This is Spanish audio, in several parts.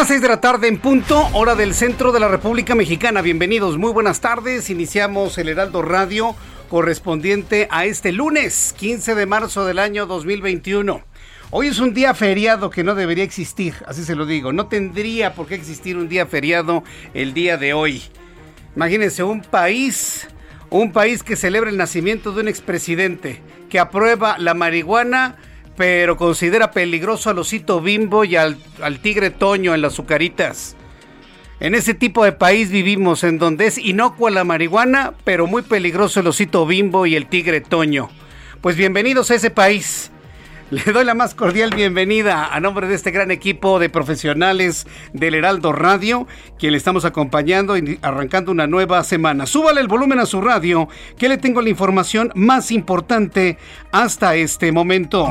Las 6 de la tarde en punto, hora del centro de la República Mexicana. Bienvenidos, muy buenas tardes. Iniciamos el Heraldo Radio correspondiente a este lunes, 15 de marzo del año 2021. Hoy es un día feriado que no debería existir, así se lo digo. No tendría por qué existir un día feriado el día de hoy. Imagínense un país, un país que celebra el nacimiento de un expresidente, que aprueba la marihuana pero considera peligroso al osito bimbo y al, tigre toño en las azucaritas. En ese tipo de país vivimos, en donde es inocua la marihuana, pero muy peligroso el osito bimbo y el tigre toño. Pues bienvenidos a ese país. Le doy la más cordial bienvenida a nombre de este gran equipo de profesionales del Heraldo Radio, quien le estamos acompañando y arrancando una nueva semana. Súbale el volumen a su radio, que le tengo la información más importante hasta este momento.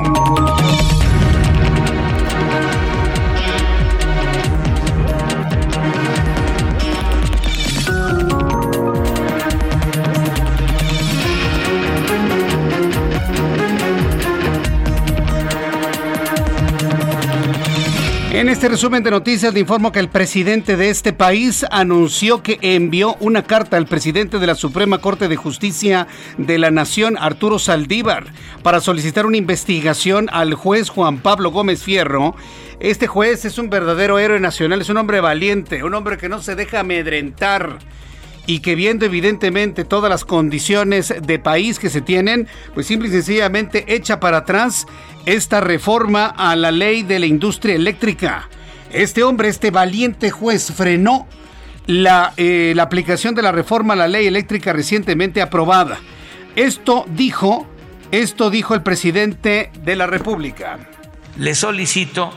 Este resumen de noticias le informo que el presidente de este país anunció que envió una carta al presidente de la Suprema Corte de Justicia de la Nación, Arturo Saldívar, para solicitar una investigación al juez Juan Pablo Gómez Fierro. Este juez es un verdadero héroe nacional, es un hombre valiente, un hombre que no se deja amedrentar y que viendo evidentemente todas las condiciones de país que se tienen, pues simple y sencillamente echa para atrás esta reforma a la ley de la industria eléctrica. Este hombre, este valiente juez, frenó la, eh, la aplicación de la reforma a la ley eléctrica recientemente aprobada. Esto dijo, esto dijo el presidente de la República. Le solicito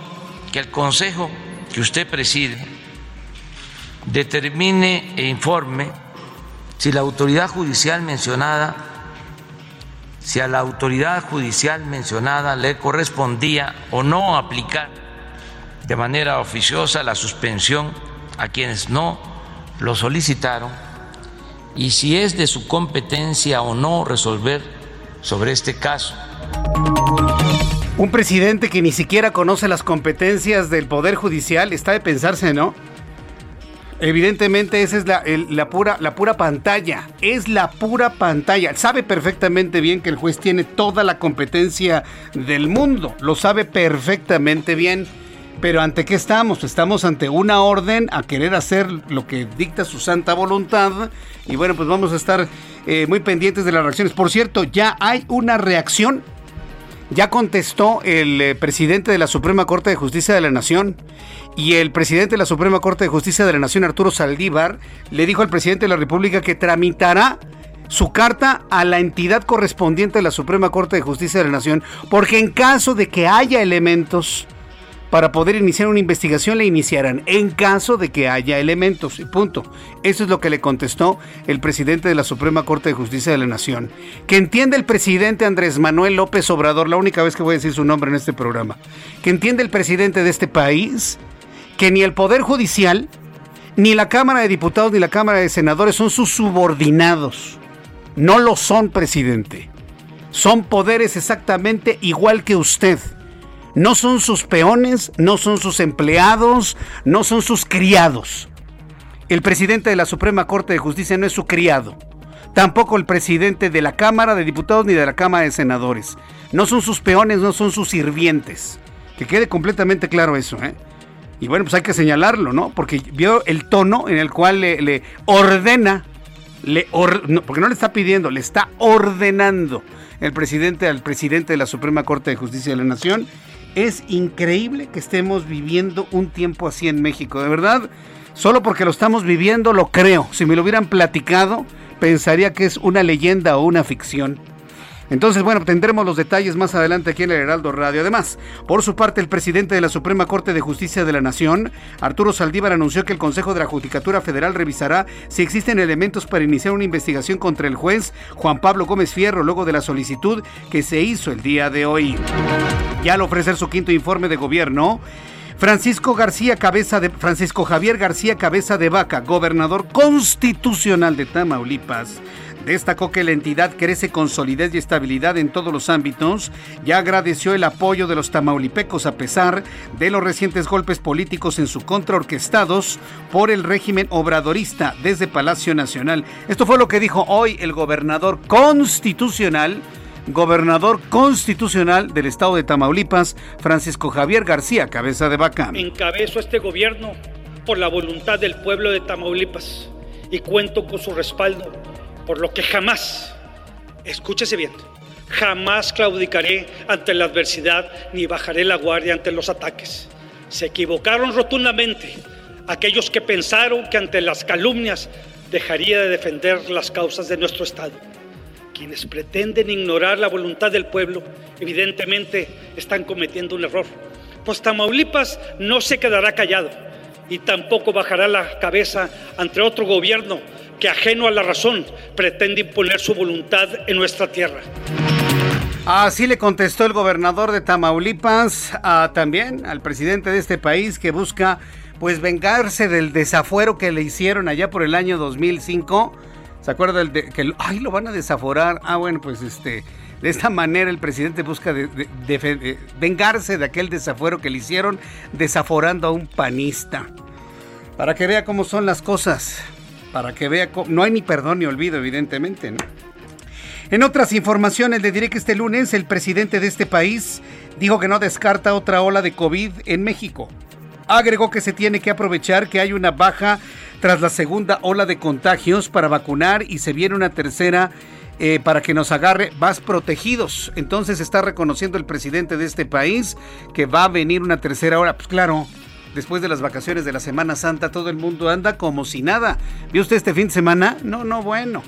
que el consejo que usted preside determine e informe si la autoridad judicial mencionada, si a la autoridad judicial mencionada le correspondía o no aplicar de manera oficiosa la suspensión a quienes no lo solicitaron y si es de su competencia o no resolver sobre este caso. Un presidente que ni siquiera conoce las competencias del Poder Judicial está de pensarse, ¿no? Evidentemente esa es la, pura, la pura pantalla, es la pura pantalla. Sabe perfectamente bien que el juez tiene toda la competencia del mundo, lo sabe perfectamente bien. Pero ¿ante qué estamos? Estamos ante una orden a querer hacer lo que dicta su santa voluntad. Y bueno, pues vamos a estar eh, muy pendientes de las reacciones. Por cierto, ya hay una reacción ya contestó el eh, presidente de la Suprema Corte de Justicia de la Nación y el presidente de la Suprema Corte de Justicia de la Nación, Arturo Saldívar, le dijo al presidente de la República que tramitará su carta a la entidad correspondiente de la Suprema Corte de Justicia de la Nación, porque en caso de que haya elementos para poder iniciar una investigación le iniciarán en caso de que haya elementos y punto. Eso es lo que le contestó el presidente de la Suprema Corte de Justicia de la Nación. Que entiende el presidente Andrés Manuel López Obrador, la única vez que voy a decir su nombre en este programa, que entiende el presidente de este país que ni el Poder Judicial, ni la Cámara de Diputados, ni la Cámara de Senadores son sus subordinados. No lo son, presidente. son poderes exactamente igual que usted. No son sus peones, no son sus empleados, no son sus criados. El presidente de la Suprema Corte de Justicia no es su criado. Tampoco el presidente de la Cámara de Diputados ni de la Cámara de Senadores. No son sus peones, no son sus sirvientes. Que quede completamente claro eso, ¿eh? Y bueno, pues hay que señalarlo, ¿no? Porque vio el tono en el cual le, ordena, le porque no le está pidiendo, le está ordenando el presidente al presidente de la Suprema Corte de Justicia de la Nación. Es increíble que estemos viviendo un tiempo así en México, de verdad. Solo porque lo estamos viviendo lo creo. Si me lo hubieran platicado, pensaría que es una leyenda o una ficción. Entonces, bueno, tendremos los detalles más adelante aquí en el Heraldo Radio. Además, por su parte, el presidente de la Suprema Corte de Justicia de la Nación, Arturo Saldívar, anunció que el Consejo de la Judicatura Federal revisará si existen elementos para iniciar una investigación contra el juez Juan Pablo Gómez Fierro luego de la solicitud que se hizo el día de hoy. Ya al ofrecer su quinto informe de gobierno, Francisco García Cabeza de Francisco Javier García Cabeza de Vaca, gobernador constitucional de Tamaulipas, Destacó que la entidad crece con solidez y estabilidad en todos los ámbitos y agradeció el apoyo de los tamaulipecos a pesar de los recientes golpes políticos en su contra orquestados por el régimen obradorista desde Palacio Nacional. Esto fue lo que dijo hoy el gobernador constitucional gobernador constitucional del estado de Tamaulipas, Francisco Javier García Cabeza de Vaca. Encabezo este gobierno por la voluntad del pueblo de Tamaulipas y cuento con su respaldo por lo que jamás, escúchese bien, jamás claudicaré ante la adversidad ni bajaré la guardia ante los ataques. Se equivocaron rotundamente aquellos que pensaron que ante las calumnias dejaría de defender las causas de nuestro Estado. Quienes pretenden ignorar la voluntad del pueblo, evidentemente están cometiendo un error. Pues Tamaulipas no se quedará callado y tampoco bajará la cabeza ante otro gobierno que ajeno a la razón pretende imponer su voluntad en nuestra tierra. Así le contestó el gobernador de Tamaulipas también al presidente de este país que busca pues vengarse del desafuero que le hicieron allá por el año 2005. ¿Se acuerda de, que ay lo van a desaforar? Ah, bueno, pues este de esta manera el presidente busca vengarse de aquel desafuero que le hicieron desaforando a un panista. Para que vea cómo son las cosas para que vea, no hay ni perdón ni olvido, evidentemente. En otras informaciones, le diré que este lunes el presidente de este país dijo que no descarta otra ola de COVID en México. Agregó que se tiene que aprovechar que hay una baja tras la segunda ola de contagios para vacunar y se viene una tercera eh, para que nos agarre más protegidos. Entonces está reconociendo el presidente de este país que va a venir una tercera ola. Pues claro, después de las vacaciones de la Semana Santa, todo el mundo anda como si nada. ¿Vio usted este fin de semana? No, no, bueno.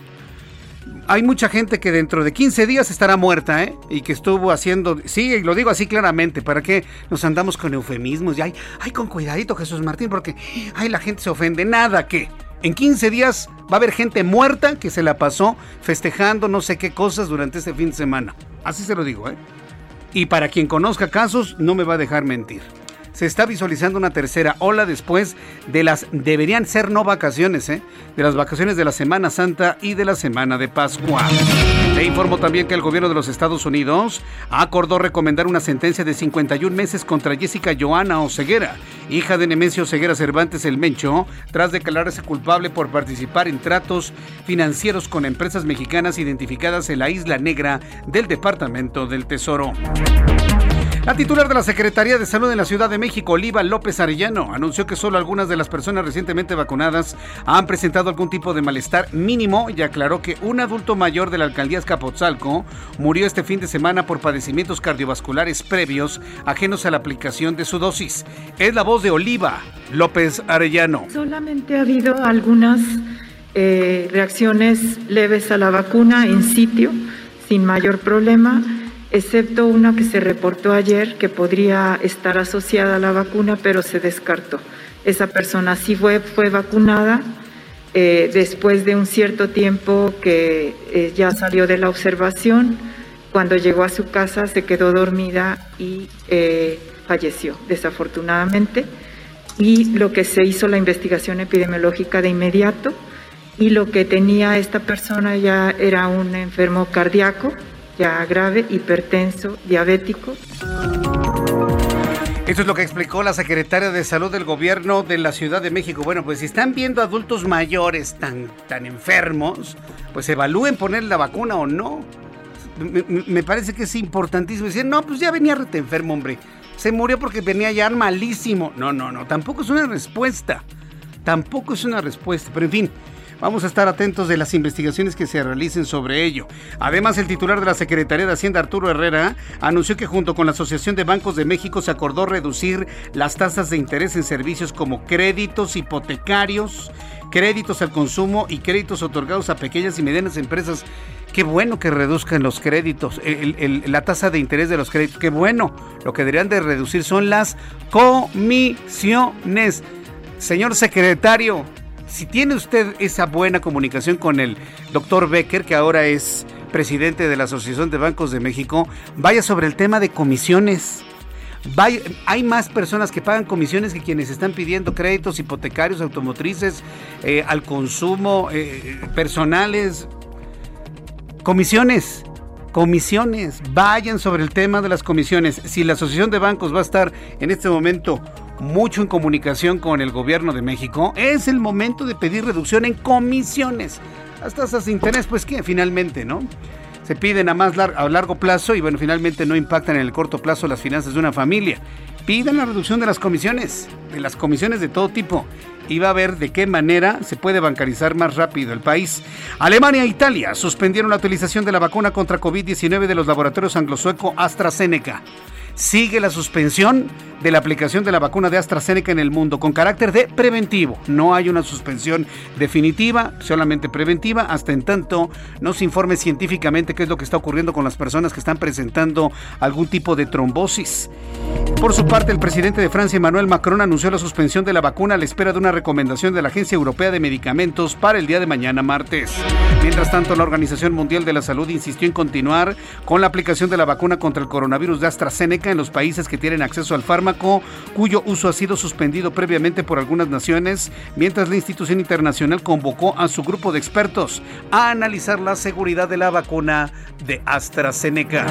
Hay mucha gente que dentro de 15 días estará muerta, ¿eh? Y que estuvo haciendo, sí, lo digo así claramente, ¿para qué nos andamos con eufemismos? Y ay, ay, con cuidadito Jesús Martín, porque, ay, la gente se ofende. Nada que en 15 días va a haber gente muerta que se la pasó festejando no sé qué cosas durante este fin de semana. Así se lo digo, ¿eh? Y para quien conozca casos, no me va a dejar mentir se está visualizando una tercera ola después de las, deberían ser no vacaciones, ¿eh? de las vacaciones de la Semana Santa y de la Semana de Pascua. Le informo también que el gobierno de los Estados Unidos acordó recomendar una sentencia de 51 meses contra Jessica Joana Oseguera, hija de Nemesio Oseguera Cervantes el Mencho, tras declararse culpable por participar en tratos financieros con empresas mexicanas identificadas en la Isla Negra del Departamento del Tesoro. La titular de la Secretaría de Salud en la Ciudad de México, Oliva López Arellano, anunció que solo algunas de las personas recientemente vacunadas han presentado algún tipo de malestar mínimo y aclaró que un adulto mayor de la alcaldía Escapotzalco murió este fin de semana por padecimientos cardiovasculares previos ajenos a la aplicación de su dosis. Es la voz de Oliva López Arellano. Solamente ha habido algunas eh, reacciones leves a la vacuna en sitio, sin mayor problema excepto una que se reportó ayer que podría estar asociada a la vacuna, pero se descartó. Esa persona sí fue, fue vacunada eh, después de un cierto tiempo que eh, ya salió de la observación. Cuando llegó a su casa se quedó dormida y eh, falleció, desafortunadamente. Y lo que se hizo la investigación epidemiológica de inmediato y lo que tenía esta persona ya era un enfermo cardíaco ya grave, hipertenso, diabético. Esto es lo que explicó la secretaria de Salud del Gobierno de la Ciudad de México. Bueno, pues si están viendo adultos mayores tan, tan enfermos, pues evalúen poner la vacuna o no. Me, parece que es importantísimo decir, no, pues ya venía rete enfermo, hombre. Se murió porque venía ya malísimo. No, no, no, tampoco es una respuesta. Tampoco es una respuesta. Pero en fin, Vamos a estar atentos de las investigaciones que se realicen sobre ello. Además, el titular de la Secretaría de Hacienda, Arturo Herrera, anunció que junto con la Asociación de Bancos de México se acordó reducir las tasas de interés en servicios como créditos hipotecarios, créditos al consumo y créditos otorgados a pequeñas y medianas empresas. Qué bueno que reduzcan los créditos, la tasa de interés de los créditos. Qué bueno. Lo que deberían de reducir son las comisiones. Señor secretario, si tiene usted esa buena comunicación con el doctor Becker, que ahora es presidente de la Asociación de Bancos de México, vaya sobre el tema de comisiones. hay más personas que pagan comisiones que quienes están pidiendo créditos hipotecarios, automotrices, eh, al consumo, eh, personales. Comisiones, comisiones, vayan sobre el tema de las comisiones. Si la Asociación de Bancos va a estar en este momento mucho en comunicación con el gobierno de México, es el momento de pedir reducción en comisiones. Las tasas de interés, pues que finalmente, ¿no? Se piden a más a largo plazo y bueno, finalmente no impactan en el corto plazo las finanzas de una familia. Pidan la reducción de las comisiones, de las comisiones de todo tipo, y va a ver de qué manera se puede bancarizar más rápido el país. Alemania e Italia suspendieron la utilización de la vacuna contra COVID-19 de los laboratorios anglosueco AstraZeneca sigue la suspensión de la aplicación de la vacuna de AstraZeneca en el mundo con carácter de preventivo. No hay una suspensión definitiva, solamente preventiva, hasta en tanto no se informe científicamente qué es lo que está ocurriendo con las personas que están presentando algún tipo de trombosis. Por su parte, el presidente de Francia, Emmanuel Macron, anunció la suspensión de la vacuna a la espera de una recomendación de la Agencia Europea de Medicamentos para el día de mañana martes. Mientras tanto, la Organización Mundial de la Salud insistió en continuar con la aplicación de la vacuna contra el coronavirus de AstraZeneca en los países que tienen acceso al fármaco, cuyo uso ha sido suspendido previamente por algunas naciones, mientras la institución internacional convocó a su grupo de expertos a analizar la seguridad de la vacuna de AstraZeneca.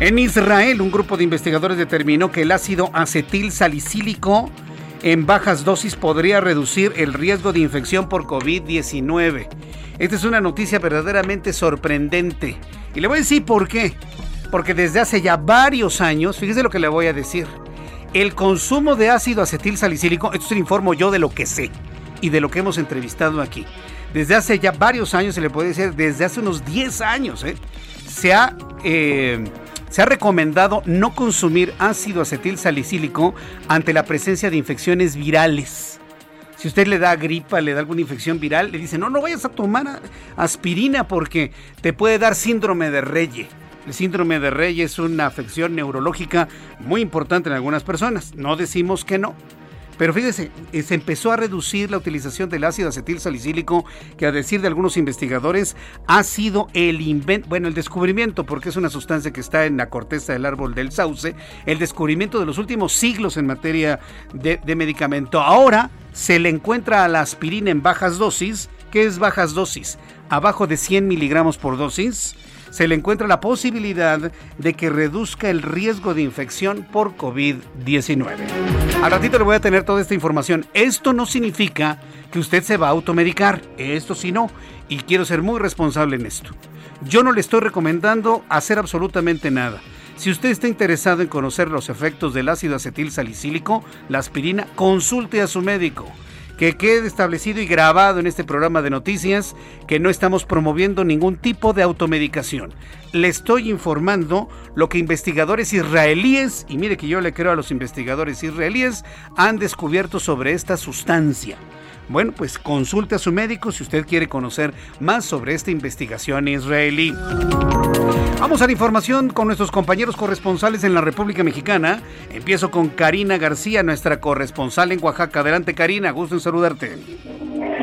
En Israel, un grupo de investigadores determinó que el ácido acetil salicílico en bajas dosis podría reducir el riesgo de infección por COVID-19. Esta es una noticia verdaderamente sorprendente. Y le voy a decir por qué. Porque desde hace ya varios años, fíjese lo que le voy a decir, el consumo de ácido acetil salicílico, esto se lo informo yo de lo que sé y de lo que hemos entrevistado aquí. Desde hace ya varios años, se le puede decir, desde hace unos 10 años, ¿eh? se ha... Eh, se ha recomendado no consumir ácido acetil salicílico ante la presencia de infecciones virales. Si usted le da gripa, le da alguna infección viral, le dice, no, no vayas a tomar aspirina porque te puede dar síndrome de Reye. El síndrome de Reye es una afección neurológica muy importante en algunas personas. No decimos que no, pero fíjese, eh, se empezó a reducir la utilización del ácido acetil salicílico, que a decir de algunos investigadores ha sido el invento, bueno, el descubrimiento, porque es una sustancia que está en la corteza del árbol del sauce, el descubrimiento de los últimos siglos en materia de, de medicamento. Ahora se le encuentra a la aspirina en bajas dosis. ¿Qué es bajas dosis? Abajo de 100 miligramos por dosis se le encuentra la posibilidad de que reduzca el riesgo de infección por COVID-19. Al ratito le voy a tener toda esta información. Esto no significa que usted se va a automedicar, esto sí no, y quiero ser muy responsable en esto. Yo no le estoy recomendando hacer absolutamente nada. Si usted está interesado en conocer los efectos del ácido acetil salicílico, la aspirina, consulte a su médico que quede establecido y grabado en este programa de noticias que no estamos promoviendo ningún tipo de automedicación. Le estoy informando lo que investigadores israelíes, y mire que yo le creo a los investigadores israelíes, han descubierto sobre esta sustancia. Bueno, pues consulte a su médico si usted quiere conocer más sobre esta investigación israelí. Vamos a la información con nuestros compañeros corresponsales en la República Mexicana. Empiezo con Karina García, nuestra corresponsal en Oaxaca. Adelante, Karina, gusto en saludarte.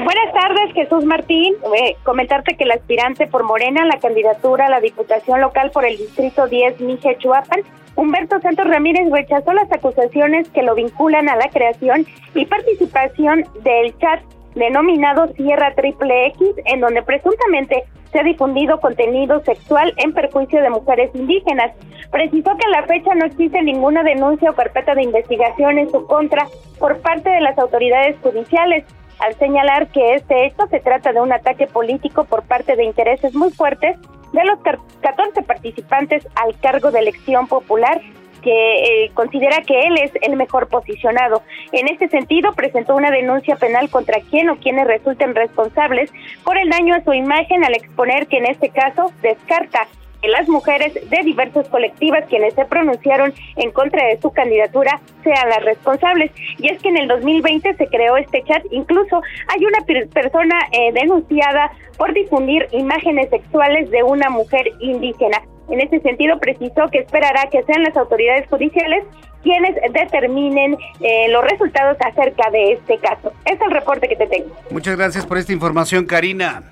Buenas tardes, Jesús Martín. Eh, comentarte que el aspirante por Morena la candidatura a la Diputación Local por el Distrito 10, Mije Chuapan, Humberto Santos Ramírez rechazó las acusaciones que lo vinculan a la creación y participación del chat denominado Sierra Triple X, en donde presuntamente se ha difundido contenido sexual en perjuicio de mujeres indígenas. Precisó que a la fecha no existe ninguna denuncia o carpeta de investigación en su contra por parte de las autoridades judiciales, al señalar que este hecho se trata de un ataque político por parte de intereses muy fuertes de los 14 participantes al cargo de elección popular que eh, considera que él es el mejor posicionado. En este sentido, presentó una denuncia penal contra quien o quienes resulten responsables por el daño a su imagen al exponer que en este caso descarta que las mujeres de diversas colectivas quienes se pronunciaron en contra de su candidatura sean las responsables. Y es que en el 2020 se creó este chat, incluso hay una persona eh, denunciada por difundir imágenes sexuales de una mujer indígena. En ese sentido, precisó que esperará que sean las autoridades judiciales quienes determinen eh, los resultados acerca de este caso. Es el reporte que te tengo. Muchas gracias por esta información, Karina.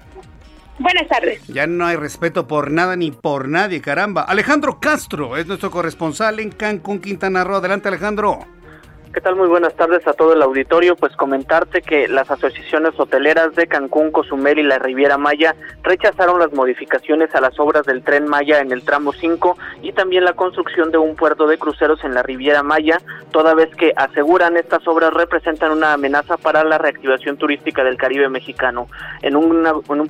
Buenas tardes. Ya no hay respeto por nada ni por nadie, caramba. Alejandro Castro es nuestro corresponsal en Cancún, Quintana Roo. Adelante, Alejandro. ¿Qué tal? Muy buenas tardes a todo el auditorio. Pues comentarte que las asociaciones hoteleras de Cancún, Cozumel y la Riviera Maya rechazaron las modificaciones a las obras del tren Maya en el tramo 5 y también la construcción de un puerto de cruceros en la Riviera Maya, toda vez que aseguran estas obras representan una amenaza para la reactivación turística del Caribe mexicano. En, una, en un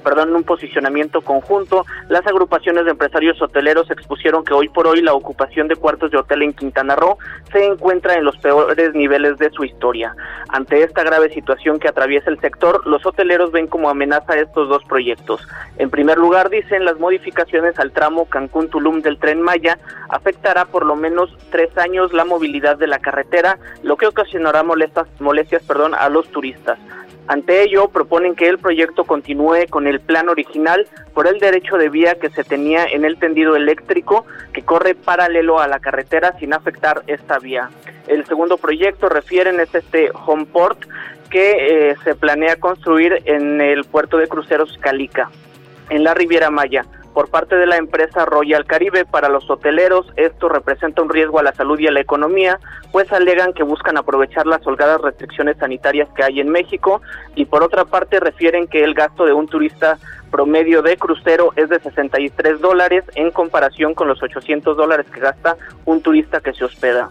perdón, un posicionamiento conjunto, las agrupaciones de empresarios hoteleros expusieron que hoy por hoy la ocupación de cuartos de hotel en Quintana Roo se encuentra en los peores niveles de su historia. Ante esta grave situación que atraviesa el sector, los hoteleros ven como amenaza estos dos proyectos. En primer lugar, dicen las modificaciones al tramo Cancún-Tulum del tren Maya afectará por lo menos tres años la movilidad de la carretera, lo que ocasionará molestas, molestias perdón, a los turistas. Ante ello, proponen que el proyecto continúe con el plan original por el derecho de vía que se tenía en el tendido eléctrico que corre paralelo a la carretera sin afectar esta vía. El segundo proyecto refieren es este Homeport que eh, se planea construir en el puerto de cruceros Calica, en la Riviera Maya por parte de la empresa Royal Caribe para los hoteleros. Esto representa un riesgo a la salud y a la economía, pues alegan que buscan aprovechar las holgadas restricciones sanitarias que hay en México y por otra parte refieren que el gasto de un turista promedio de crucero es de 63 dólares en comparación con los 800 dólares que gasta un turista que se hospeda.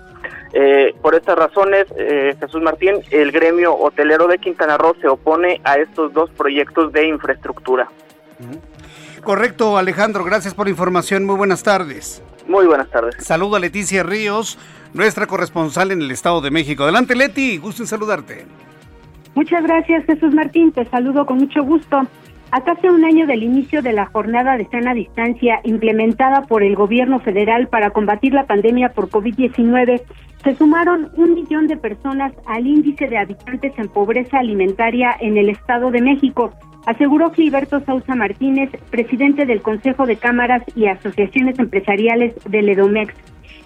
Eh, por estas razones, eh, Jesús Martín, el gremio hotelero de Quintana Roo se opone a estos dos proyectos de infraestructura. Correcto, Alejandro, gracias por la información. Muy buenas tardes. Muy buenas tardes. Saludo a Leticia Ríos, nuestra corresponsal en el Estado de México. Adelante, Leti, gusto en saludarte. Muchas gracias, Jesús Martín. Te saludo con mucho gusto. A casi un año del inicio de la jornada de sana distancia implementada por el gobierno federal para combatir la pandemia por COVID-19, se sumaron un millón de personas al índice de habitantes en pobreza alimentaria en el Estado de México, aseguró Gilberto Sousa Martínez, presidente del Consejo de Cámaras y Asociaciones Empresariales del EDOMEX.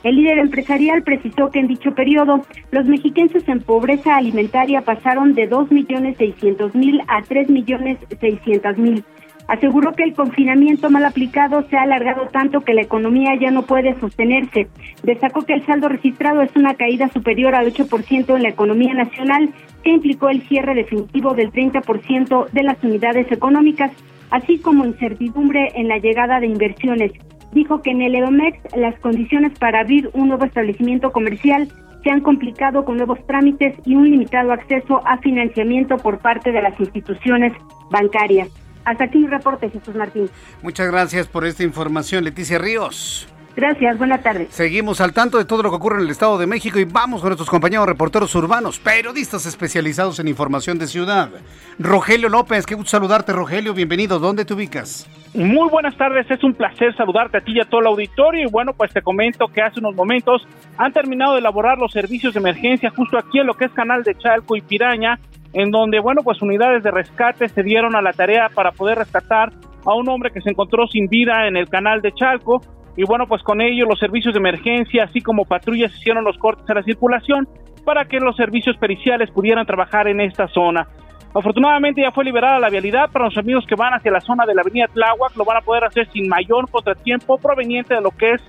El líder empresarial precisó que en dicho periodo los mexiquenses en pobreza alimentaria pasaron de 2.600.000 a 3.600.000 Aseguró que el confinamiento mal aplicado se ha alargado tanto que la economía ya no puede sostenerse. Destacó que el saldo registrado es una caída superior al 8% en la economía nacional, que implicó el cierre definitivo del 30% de las unidades económicas, así como incertidumbre en la llegada de inversiones. Dijo que en el EDOMEX las condiciones para abrir un nuevo establecimiento comercial se han complicado con nuevos trámites y un limitado acceso a financiamiento por parte de las instituciones bancarias. Hasta aquí mi reporte, Jesús Martín. Muchas gracias por esta información, Leticia Ríos. Gracias, buenas tardes. Seguimos al tanto de todo lo que ocurre en el Estado de México y vamos con nuestros compañeros reporteros urbanos, periodistas especializados en información de ciudad. Rogelio López, qué gusto saludarte, Rogelio, bienvenido. ¿Dónde te ubicas? Muy buenas tardes, es un placer saludarte a ti y a todo el auditorio. Y bueno, pues te comento que hace unos momentos han terminado de elaborar los servicios de emergencia justo aquí en lo que es Canal de Chalco y Piraña en donde, bueno, pues unidades de rescate se dieron a la tarea para poder rescatar a un hombre que se encontró sin vida en el canal de Chalco. Y bueno, pues con ello los servicios de emergencia, así como patrullas, hicieron los cortes a la circulación para que los servicios periciales pudieran trabajar en esta zona. Afortunadamente ya fue liberada la vialidad para los amigos que van hacia la zona de la avenida Tláhuac, lo van a poder hacer sin mayor contratiempo proveniente de lo que es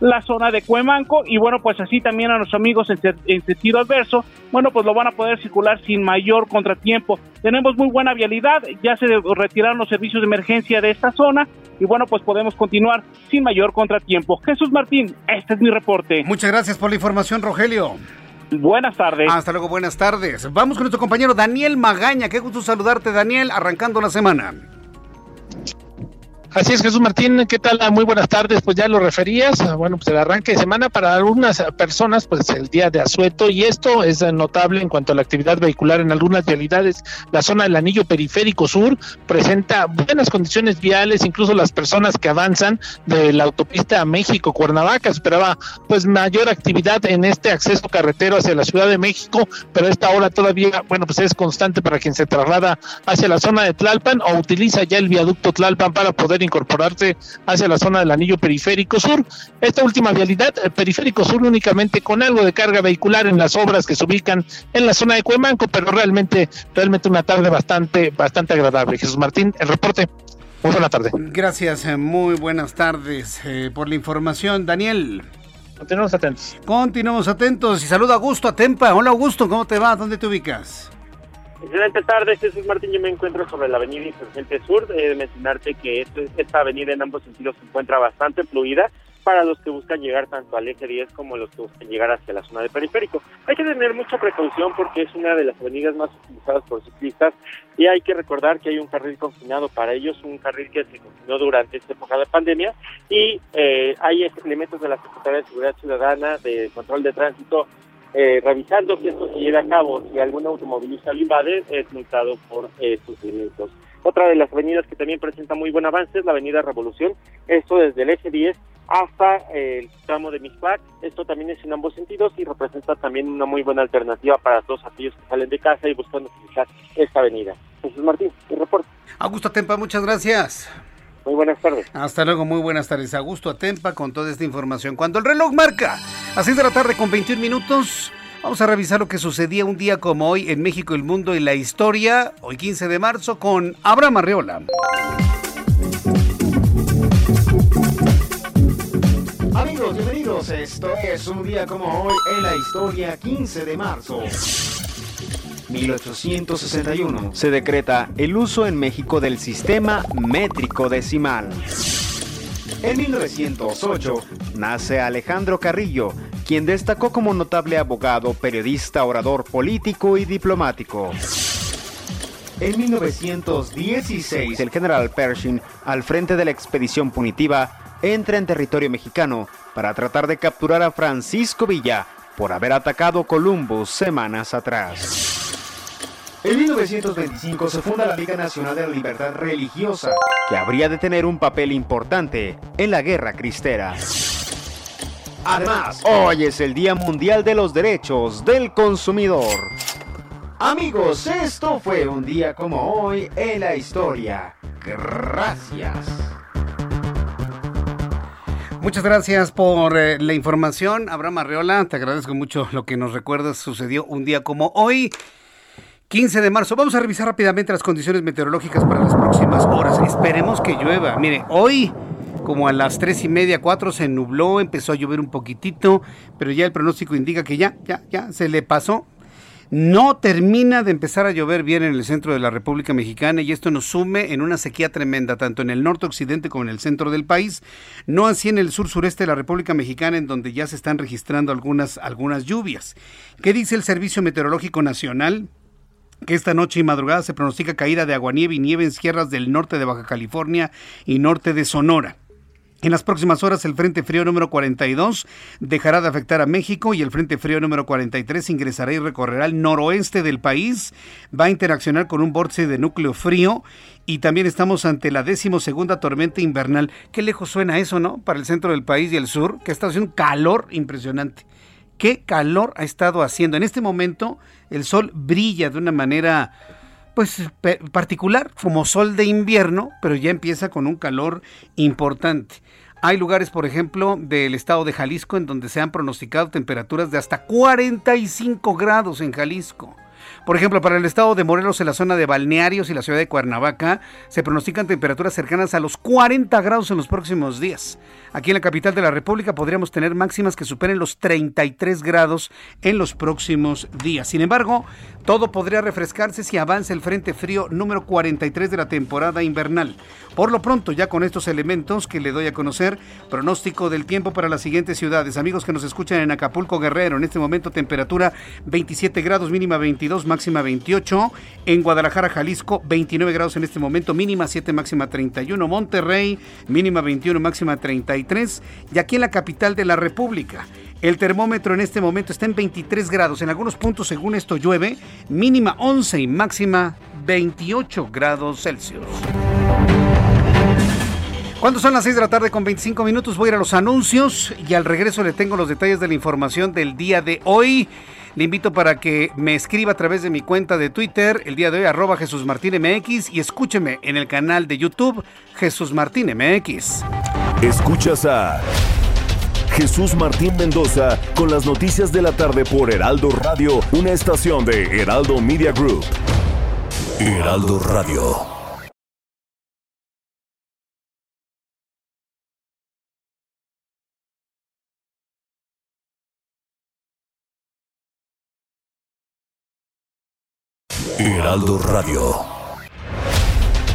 la zona de Cuemanco y bueno, pues así también a nuestros amigos en, en, sentido adverso, bueno, pues lo van a poder circular sin mayor contratiempo. Tenemos muy buena vialidad, ya se retiraron los servicios de emergencia de esta zona y bueno, pues podemos continuar sin mayor contratiempo. Jesús Martín, este es mi reporte. Muchas gracias por la información, Rogelio. Buenas tardes. Hasta luego, buenas tardes. Vamos con nuestro compañero Daniel Magaña. Qué gusto saludarte, Daniel, arrancando la semana. Así es, Jesús Martín, ¿qué tal? Muy buenas tardes, pues ya lo referías, bueno, pues el arranque de semana para algunas personas, pues el día de asueto, y esto es notable en cuanto a la actividad vehicular en algunas vialidades. La zona del anillo periférico sur presenta buenas condiciones viales, incluso las personas que avanzan de la autopista a México, Cuernavaca, esperaba pues mayor actividad en este acceso carretero hacia la Ciudad de México, pero esta hora todavía, bueno, pues es constante para quien se traslada hacia la zona de Tlalpan o utiliza ya el viaducto Tlalpan para poder incorporarse hacia la zona del anillo periférico sur. Esta última vialidad, eh, periférico sur, únicamente con algo de carga vehicular en las obras que se ubican en la zona de Cuemanco, pero realmente, realmente una tarde bastante, bastante agradable. Jesús Martín, el reporte. Muy buena tarde. Gracias, eh, muy buenas tardes eh, por la información. Daniel. Continuamos atentos. Continuamos atentos y saluda a Augusto Atempa. Hola Augusto, ¿cómo te va? ¿Dónde te ubicas? Excelente tarde, Jesús Martín. Yo me encuentro sobre la avenida Insurgente Sur. de mencionarte que esta avenida en ambos sentidos se encuentra bastante fluida para los que buscan llegar tanto al eje 10 como los que buscan llegar hacia la zona de periférico. Hay que tener mucha precaución porque es una de las avenidas más utilizadas por ciclistas y hay que recordar que hay un carril confinado para ellos, un carril que se confinó durante esta época de pandemia y eh, hay elementos de la Secretaría de Seguridad Ciudadana, de control de tránsito eh, revisando que esto se lleve a cabo. Si algún automovilista lo invade, es multado por estos eh, elementos. Otra de las avenidas que también presenta muy buen avance es la avenida Revolución, esto desde el eje 10 hasta el tramo de Mispac. Esto también es en ambos sentidos y representa también una muy buena alternativa para todos aquellos que salen de casa y buscan utilizar esta avenida. Jesús Martín, el reporte. Augusto Tempa, muchas gracias. Muy buenas tardes. Hasta luego, muy buenas tardes. Augusto Atempa con toda esta información. Cuando el reloj marca a 6 de la tarde con 21 minutos, vamos a revisar lo que sucedía un día como hoy en México, el mundo y la historia, hoy 15 de marzo, con Abraham Arreola. Amigos, bienvenidos. Esto es un día como hoy en la historia, 15 de marzo. 1861 se decreta el uso en México del sistema métrico decimal. En 1908 nace Alejandro Carrillo, quien destacó como notable abogado, periodista, orador político y diplomático. En 1916, el general Pershing, al frente de la expedición punitiva, entra en territorio mexicano para tratar de capturar a Francisco Villa por haber atacado Columbus semanas atrás. En 1925 se funda la Liga Nacional de la Libertad Religiosa, que habría de tener un papel importante en la guerra cristera. Además, hoy es el Día Mundial de los Derechos del Consumidor. Amigos, esto fue un día como hoy en la historia. Gracias. Muchas gracias por eh, la información, Abraham Arreola. Te agradezco mucho lo que nos recuerdas. Sucedió un día como hoy. 15 de marzo. Vamos a revisar rápidamente las condiciones meteorológicas para las próximas horas. Esperemos que llueva. Mire, hoy como a las tres y media, cuatro se nubló, empezó a llover un poquitito, pero ya el pronóstico indica que ya, ya, ya se le pasó. No termina de empezar a llover bien en el centro de la República Mexicana y esto nos sume en una sequía tremenda, tanto en el norte occidente como en el centro del país. No así en el sur sureste de la República Mexicana, en donde ya se están registrando algunas, algunas lluvias. ¿Qué dice el Servicio Meteorológico Nacional? que esta noche y madrugada se pronostica caída de aguanieve y nieve en sierras del norte de Baja California y norte de Sonora. En las próximas horas el Frente Frío número 42 dejará de afectar a México y el Frente Frío número 43 ingresará y recorrerá el noroeste del país. Va a interaccionar con un vórtice de núcleo frío y también estamos ante la decimosegunda tormenta invernal. Qué lejos suena eso, ¿no? Para el centro del país y el sur, que está haciendo un calor impresionante qué calor ha estado haciendo. En este momento el sol brilla de una manera pues particular, como sol de invierno, pero ya empieza con un calor importante. Hay lugares, por ejemplo, del estado de Jalisco en donde se han pronosticado temperaturas de hasta 45 grados en Jalisco. Por ejemplo, para el estado de Morelos, en la zona de balnearios y la ciudad de Cuernavaca, se pronostican temperaturas cercanas a los 40 grados en los próximos días. Aquí en la capital de la República podríamos tener máximas que superen los 33 grados en los próximos días. Sin embargo, todo podría refrescarse si avanza el Frente Frío número 43 de la temporada invernal. Por lo pronto, ya con estos elementos que le doy a conocer, pronóstico del tiempo para las siguientes ciudades. Amigos que nos escuchan en Acapulco Guerrero, en este momento temperatura 27 grados, mínima 22, máxima 28. En Guadalajara, Jalisco, 29 grados en este momento, mínima 7, máxima 31. Monterrey, mínima 21, máxima 33. Y aquí en la capital de la República. El termómetro en este momento está en 23 grados. En algunos puntos, según esto, llueve. Mínima 11 y máxima 28 grados Celsius. Cuando son las 6 de la tarde con 25 minutos voy a ir a los anuncios y al regreso le tengo los detalles de la información del día de hoy. Le invito para que me escriba a través de mi cuenta de Twitter el día de hoy arroba Jesús Martín MX y escúcheme en el canal de YouTube Jesús Martín MX. Escuchas a Jesús Martín Mendoza con las noticias de la tarde por Heraldo Radio, una estación de Heraldo Media Group. Heraldo Radio. Heraldo Radio.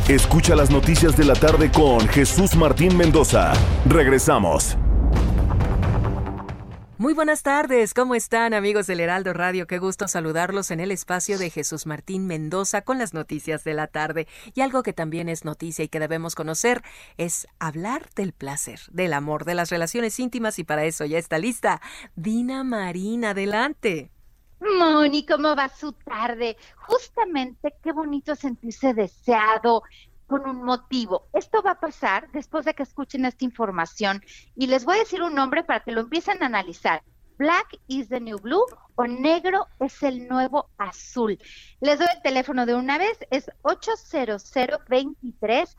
Escucha las noticias de la tarde con Jesús Martín Mendoza. Regresamos. Muy buenas tardes, ¿cómo están amigos del Heraldo Radio? Qué gusto saludarlos en el espacio de Jesús Martín Mendoza con las noticias de la tarde. Y algo que también es noticia y que debemos conocer es hablar del placer, del amor, de las relaciones íntimas y para eso ya está lista Dina Marina, adelante. Moni, ¿cómo va su tarde? Justamente qué bonito sentirse deseado con un motivo. Esto va a pasar después de que escuchen esta información y les voy a decir un nombre para que lo empiecen a analizar. Black is the new blue o negro es el nuevo azul. Les doy el teléfono de una vez, es 800 23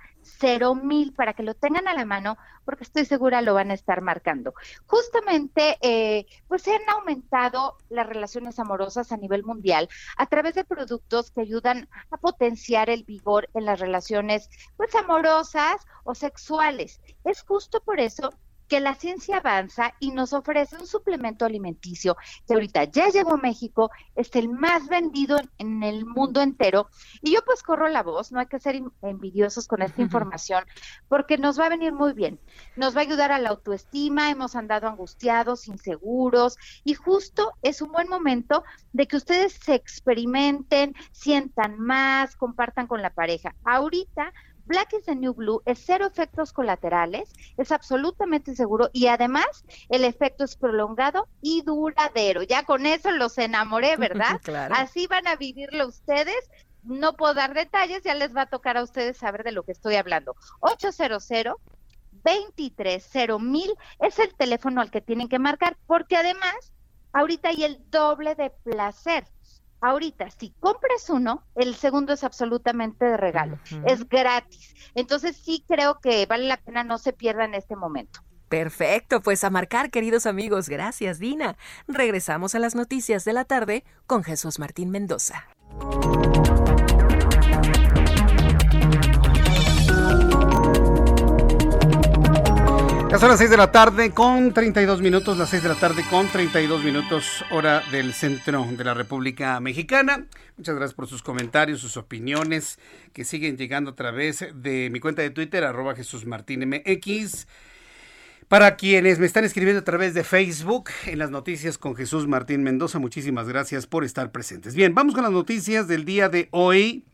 mil para que lo tengan a la mano porque estoy segura lo van a estar marcando. Justamente, eh, pues se han aumentado las relaciones amorosas a nivel mundial a través de productos que ayudan a potenciar el vigor en las relaciones, pues amorosas o sexuales. Es justo por eso que la ciencia avanza y nos ofrece un suplemento alimenticio que ahorita ya llegó a México, es el más vendido en, el mundo entero. Y yo pues corro la voz, no hay que ser envidiosos con esta información, porque nos va a venir muy bien. Nos va a ayudar a la autoestima, hemos andado angustiados, inseguros, y justo es un buen momento de que ustedes se experimenten, sientan más, compartan con la pareja. Ahorita Black is the New Blue es cero efectos colaterales, es absolutamente seguro y además el efecto es prolongado y duradero. Ya con eso los enamoré, ¿verdad? Así van a vivirlo ustedes. No puedo dar detalles, ya les va a tocar a ustedes saber de lo que estoy hablando. 800 23 mil es el teléfono al que tienen que marcar porque además ahorita hay el doble de placer. Ahorita, si compras uno, el segundo es absolutamente de regalo, es gratis. Entonces sí creo que vale la pena, no se pierda en este momento. Perfecto, pues a marcar, queridos amigos. Gracias, Dina. Regresamos a las noticias de la tarde con Jesús Martín Mendoza. Ya son las 6 de la tarde con 32 minutos, las 6 de la tarde con 32 minutos, hora del centro de la República Mexicana. Muchas gracias por sus comentarios, sus opiniones que siguen llegando a través de mi cuenta de Twitter, arroba Jesús Martín MX. Para quienes me están escribiendo a través de Facebook en las noticias con Jesús Martín Mendoza, muchísimas gracias por estar presentes. Bien, vamos con las noticias del día de hoy.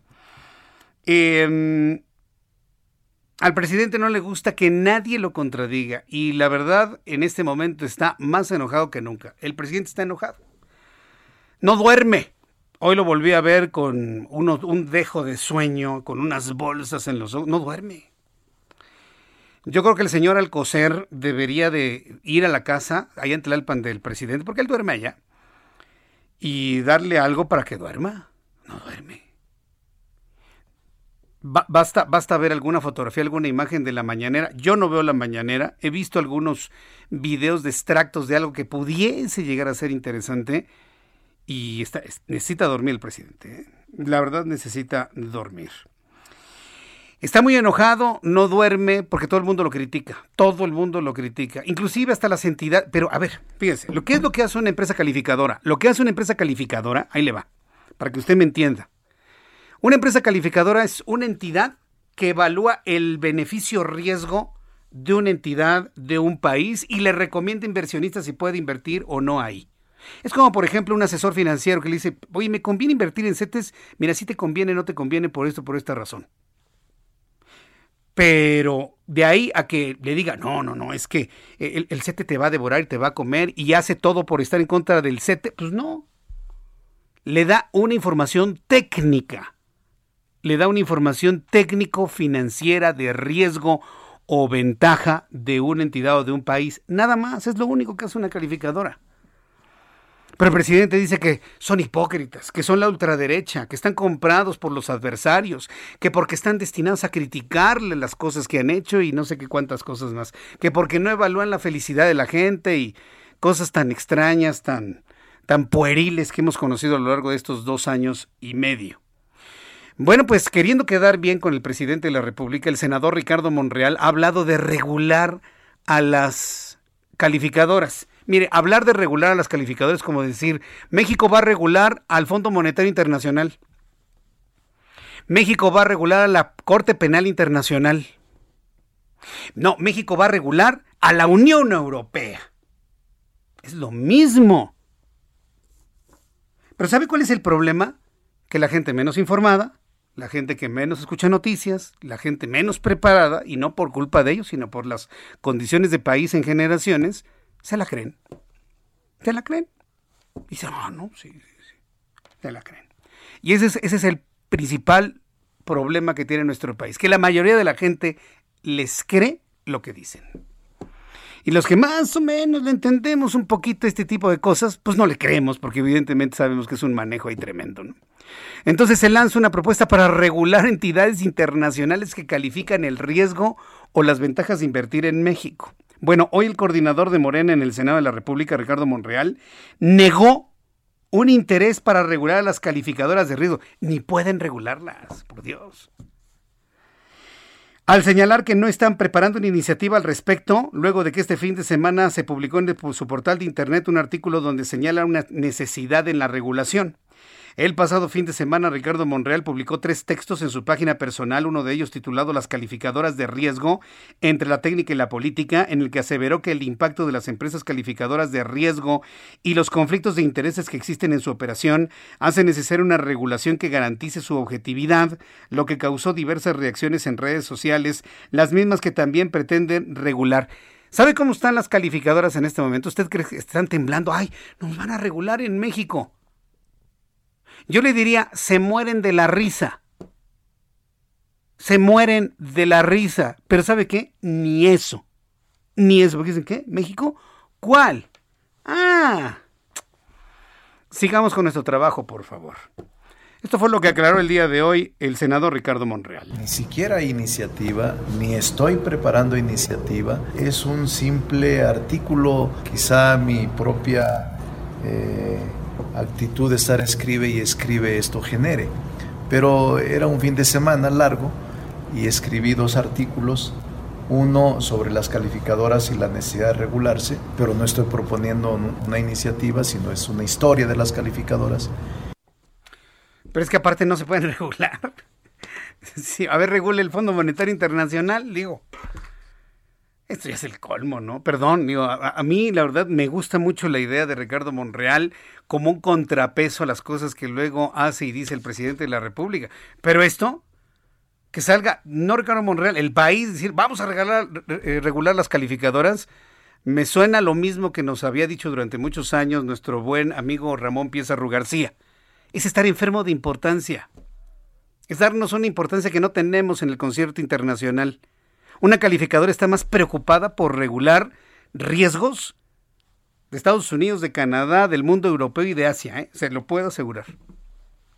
Eh, al presidente no le gusta que nadie lo contradiga y la verdad en este momento está más enojado que nunca. El presidente está enojado. No duerme. Hoy lo volví a ver con un dejo de sueño, con unas bolsas en los ojos. No duerme. Yo creo que el señor Alcocer debería de ir a la casa, allá en Tlalpan del presidente, porque él duerme allá, y darle algo para que duerma. No duerme basta, basta ver alguna fotografía, alguna imagen de la mañanera. Yo no veo la mañanera. He visto algunos videos de extractos de algo que pudiese llegar a ser interesante. y necesita dormir el presidente. ¿eh? La verdad necesita dormir. Está muy enojado, no duerme porque todo el mundo lo critica, todo el mundo lo critica, inclusive hasta las entidades, pero a ver, fíjense, lo que es lo que hace una empresa calificadora, lo que hace una empresa calificadora, ahí le va, para que usted me entienda. Una empresa calificadora es una entidad que evalúa el beneficio riesgo de una entidad, de un país y le recomienda a inversionistas si puede invertir o no ahí. Es como, por ejemplo, un asesor financiero que le dice, oye, ¿me conviene invertir en CETES? Mira, si te conviene, no te conviene por esto, por esta razón. Pero de ahí a que le diga, no, no, no, es que el, el CETE te va a devorar y te va a comer y hace todo por estar en contra del CETE, pues no. Le da una información técnica. Le da una información técnico-financiera de riesgo o ventaja de una entidad o de un país. Nada más, es lo único que hace una calificadora. Pero el presidente dice que son hipócritas, que son la ultraderecha, que están comprados por los adversarios, que porque están destinados a criticarle las cosas que han hecho y no sé qué cuántas cosas más, que porque no evalúan la felicidad de la gente y cosas tan extrañas, tan, tan pueriles que hemos conocido a lo largo de estos dos años y medio. Bueno, pues queriendo quedar bien con el presidente de la República, el senador Ricardo Monreal ha hablado de regular a las calificadoras. Mire, hablar de regular a las calificadoras es como decir, México va a regular al Fondo Monetario Internacional. México va a regular a la Corte Penal Internacional. No, México va a regular a la Unión Europea. Es lo mismo. Pero ¿sabe cuál es el problema? Que la gente menos informada, la gente que menos escucha noticias, la gente menos preparada, y no por culpa de ellos, sino por las condiciones de país en generaciones, se la creen. Se la creen. Y dicen, ah, no, sí, sí, sí. Se la creen. Y ese es, ese es el principal problema que tiene nuestro país, que la mayoría de la gente les cree lo que dicen. Y los que más o menos le entendemos un poquito este tipo de cosas, pues no le creemos, porque evidentemente sabemos que es un manejo ahí tremendo. ¿no? Entonces se lanza una propuesta para regular entidades internacionales que califican el riesgo o las ventajas de invertir en México. Bueno, hoy el coordinador de Morena en el Senado de la República, Ricardo Monreal, negó un interés para regular a las calificadoras de riesgo. Ni pueden regularlas, por Dios. Al señalar que no están preparando una iniciativa al respecto, luego de que este fin de semana se publicó en su portal de internet un artículo donde señala una necesidad en la regulación. El pasado fin de semana, Ricardo Monreal publicó tres textos en su página personal, uno de ellos titulado Las calificadoras de riesgo entre la técnica y la política, en el que aseveró que el impacto de las empresas calificadoras de riesgo y los conflictos de intereses que existen en su operación hace necesaria una regulación que garantice su objetividad, lo que causó diversas reacciones en redes sociales, las mismas que también pretenden regular. ¿Sabe cómo están las calificadoras en este momento? ¿Usted cree que están temblando? ¡Ay, nos van a regular en México! Yo le diría, se mueren de la risa. Se mueren de la risa. Pero ¿sabe qué? Ni eso. Ni eso. Porque dicen, ¿qué? ¿México? ¿Cuál? Ah. Sigamos con nuestro trabajo, por favor. Esto fue lo que aclaró el día de hoy el senador Ricardo Monreal. Ni siquiera iniciativa, ni estoy preparando iniciativa. Es un simple artículo, quizá mi propia eh, actitud de estar escribe y escribe esto genere. Pero era un fin de semana largo y escribí dos artículos, uno sobre las calificadoras y la necesidad de regularse, pero no estoy proponiendo una iniciativa, sino es una historia de las calificadoras. Pero es que aparte no se pueden regular. Sí, a ver, regule el Fondo Monetario Internacional, digo. Esto ya es el colmo, ¿no? Perdón, a, mí la verdad me gusta mucho la idea de Ricardo Monreal como un contrapeso a las cosas que luego hace y dice el presidente de la República. Pero esto, que salga, no Ricardo Monreal, el país, decir, vamos a regalar, eh, regular las calificadoras, me suena lo mismo que nos había dicho durante muchos años nuestro buen amigo Ramón Piezarru García. Es estar enfermo de importancia. Es darnos una importancia que no tenemos en el concierto internacional. Una calificadora está más preocupada por regular riesgos de Estados Unidos, de Canadá, del mundo europeo y de Asia, ¿eh? se lo puedo asegurar.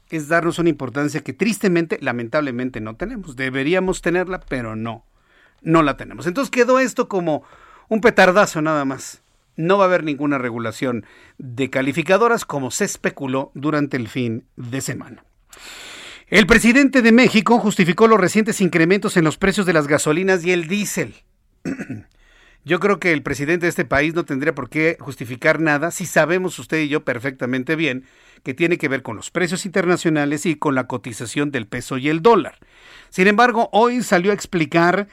Es darnos una importancia que tristemente, lamentablemente no tenemos. Deberíamos tenerla, pero no, no la tenemos. Entonces quedó esto como un petardazo nada más. no va a haber ninguna regulación de calificadoras como se especuló durante el fin de semana. El presidente de México justificó los recientes incrementos en los precios de las gasolinas y el diésel. Yo creo que el presidente de este país no tendría por qué justificar nada si sabemos usted y yo perfectamente bien que tiene que ver con los precios internacionales y con la cotización del peso y el dólar. Sin embargo, hoy salió a explicar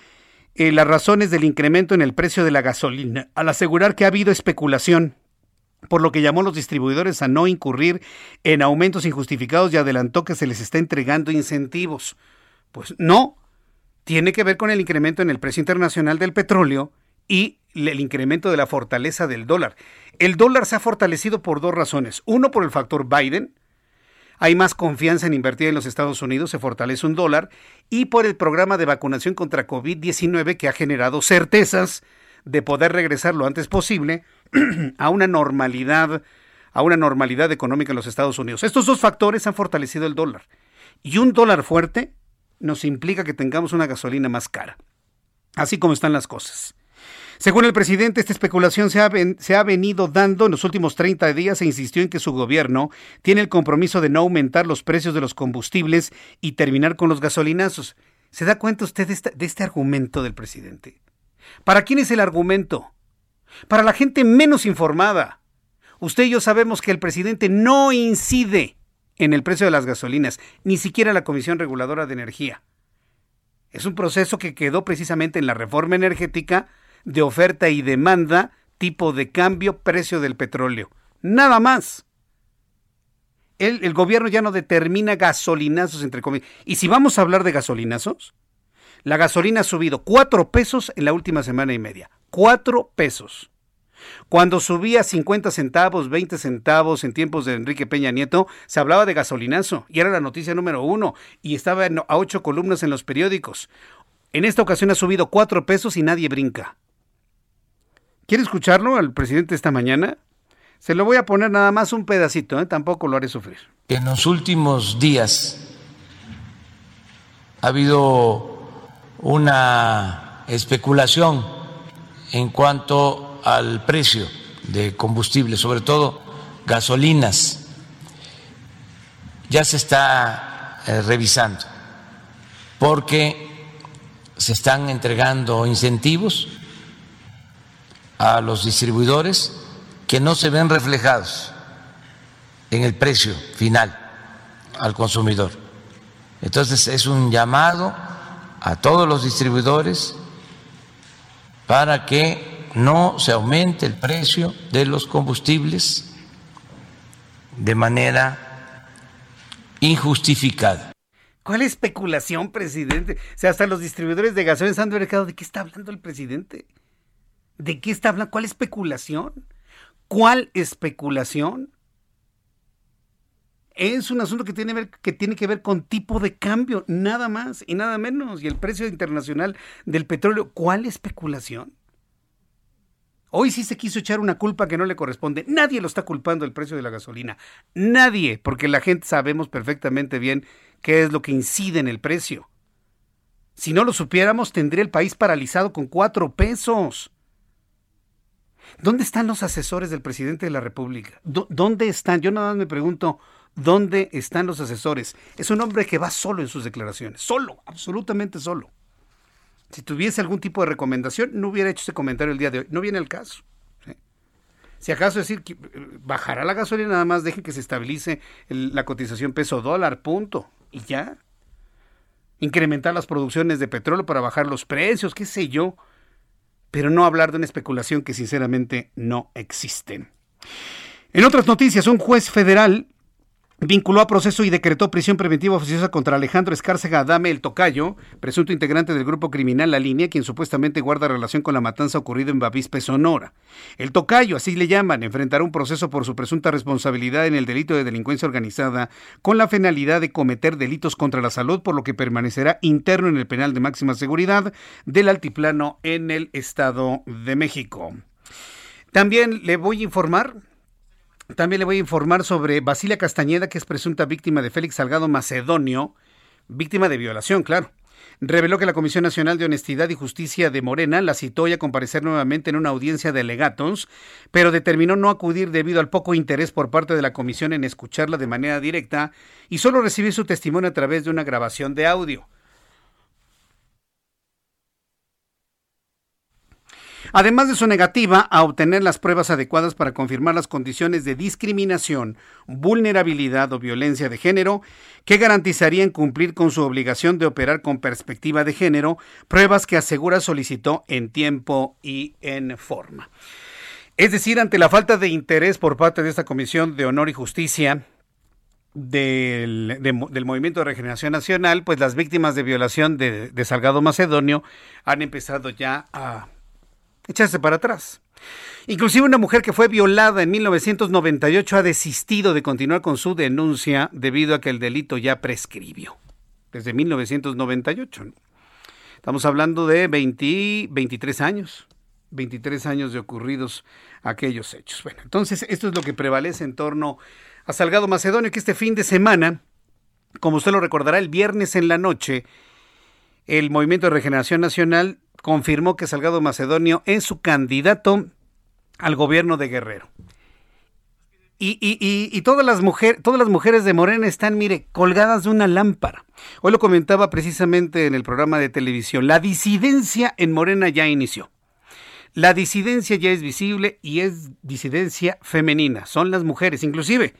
eh, las razones del incremento en el precio de la gasolina, al asegurar que ha habido especulación, por lo que llamó a los distribuidores a no incurrir en aumentos injustificados y adelantó que se les está entregando incentivos. Pues no, tiene que ver con el incremento en el precio internacional del petróleo y el incremento de la fortaleza del dólar. El dólar se ha fortalecido por dos razones. Uno, por el factor Biden. Hay más confianza en invertir en los Estados Unidos, se fortalece un dólar. Y por el programa de vacunación contra COVID-19 que ha generado certezas de poder regresar lo antes posible a una normalidad, a una normalidad económica en los Estados Unidos. Estos dos factores han fortalecido el dólar. Y un dólar fuerte nos implica que tengamos una gasolina más cara. Así como están las cosas. Según el presidente, esta especulación se ha, venido dando en los últimos 30 días e insistió en que su gobierno tiene el compromiso de no aumentar los precios de los combustibles y terminar con los gasolinazos. ¿Se da cuenta usted de este argumento del presidente? ¿Para quién es el argumento? Para la gente menos informada. Usted y yo sabemos que el presidente no incide en el precio de las gasolinas, ni siquiera la Comisión Reguladora de Energía. Es un proceso que quedó precisamente en la reforma energética de oferta y demanda, tipo de cambio, precio del petróleo. Nada más. El, gobierno ya no determina gasolinazos entre comillas. Y si vamos a hablar de gasolinazos, la gasolina ha subido cuatro pesos en la última semana y media. Cuatro pesos. Cuando subía 50 centavos, 20 centavos en tiempos de Enrique Peña Nieto, se hablaba de gasolinazo y era la noticia número uno y estaba a ocho columnas en los periódicos. En esta ocasión ha subido cuatro pesos y nadie brinca. ¿Quiere escucharlo al presidente esta mañana? Se lo voy a poner nada más un pedacito, ¿eh? tampoco lo haré sufrir. En los últimos días ha habido una especulación en cuanto al precio de combustible, sobre todo gasolinas. Ya se está eh, revisando porque se están entregando incentivos a los distribuidores que no se ven reflejados en el precio final al consumidor. Entonces es un llamado a todos los distribuidores para que no se aumente el precio de los combustibles de manera injustificada. ¿Cuál especulación, presidente? O sea, hasta los distribuidores de gasolina han mercado. ¿De qué está hablando el presidente? ¿De qué está hablando? ¿Cuál especulación? ¿Cuál especulación? Es un asunto que tiene, que que ver con tipo de cambio, nada más y nada menos. Y el precio internacional del petróleo, ¿cuál especulación? Hoy sí se quiso echar una culpa que no le corresponde. Nadie lo está culpando el precio de la gasolina. Nadie, porque la gente sabemos perfectamente bien qué es lo que incide en el precio. Si no lo supiéramos, tendría el país paralizado con cuatro pesos. ¿Dónde están los asesores del presidente de la República? ¿Dónde están? Yo nada más me pregunto, ¿dónde están los asesores? Es un hombre que va solo en sus declaraciones, solo, absolutamente solo. Si tuviese algún tipo de recomendación, no hubiera hecho ese comentario el día de hoy. No viene el caso. Si acaso decir que eh, bajará la gasolina, nada más dejen que se estabilice la cotización peso dólar, punto. Y ya. Incrementar las producciones de petróleo para bajar los precios, qué sé yo pero no hablar de una especulación que sinceramente no existe. En otras noticias, un juez federal vinculó a proceso y decretó prisión preventiva oficiosa contra Alejandro Escárcega Adame el Tocayo, presunto integrante del grupo criminal La Línea, quien supuestamente guarda relación con la matanza ocurrida en Bavispe, Sonora. El Tocayo, así le llaman, enfrentará un proceso por su presunta responsabilidad en el delito de delincuencia organizada con la finalidad de cometer delitos contra la salud, por lo que permanecerá interno en el penal de máxima seguridad del Altiplano en el Estado de México. También le voy a informar también le voy a informar sobre Basilia Castañeda, que es presunta víctima de Félix Salgado Macedonio, víctima de violación, claro. reveló que la Comisión Nacional de Honestidad y Justicia de Morena la citó a comparecer nuevamente en una audiencia de legatos, pero determinó no acudir debido al poco interés por parte de la comisión en escucharla de manera directa y solo recibir su testimonio a través de una grabación de audio. Además de su negativa a obtener las pruebas adecuadas para confirmar las condiciones de discriminación, vulnerabilidad o violencia de género que garantizarían cumplir con su obligación de operar con perspectiva de género, pruebas que asegura solicitó en tiempo y en forma. Es decir, ante la falta de interés por parte de esta Comisión de Honor y Justicia, del, del, Movimiento de Regeneración Nacional, pues las víctimas de violación de, de Salgado Macedonio han empezado ya a echarse para atrás. Inclusive una mujer que fue violada en 1998 ha desistido de continuar con su denuncia debido a que el delito ya prescribió. Desde 1998. Estamos hablando de 20, 23 años. 23 años de ocurridos aquellos hechos. Bueno, entonces esto es lo que prevalece en torno a Salgado Macedonio, que este fin de semana, como usted lo recordará, el viernes en la noche, el Movimiento de Regeneración Nacional confirmó que Salgado Macedonio es su candidato al gobierno de Guerrero. Y, y, todas, las mujeres, todas las mujeres de Morena están, mire, colgadas de una lámpara. Hoy lo comentaba precisamente en el programa de televisión. La disidencia en Morena ya inició. La disidencia ya es visible y es disidencia femenina. Son las mujeres. Inclusive,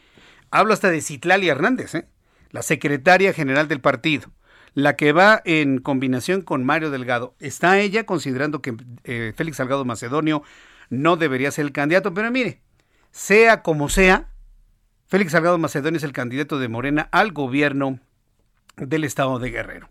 hablo hasta de Citlali Hernández, ¿eh? la secretaria general del partido la que va en combinación con Mario Delgado. Está ella considerando que eh, Félix Salgado Macedonio no debería ser el candidato, pero mire, sea como sea, Félix Salgado Macedonio es el candidato de Morena al gobierno del estado de Guerrero.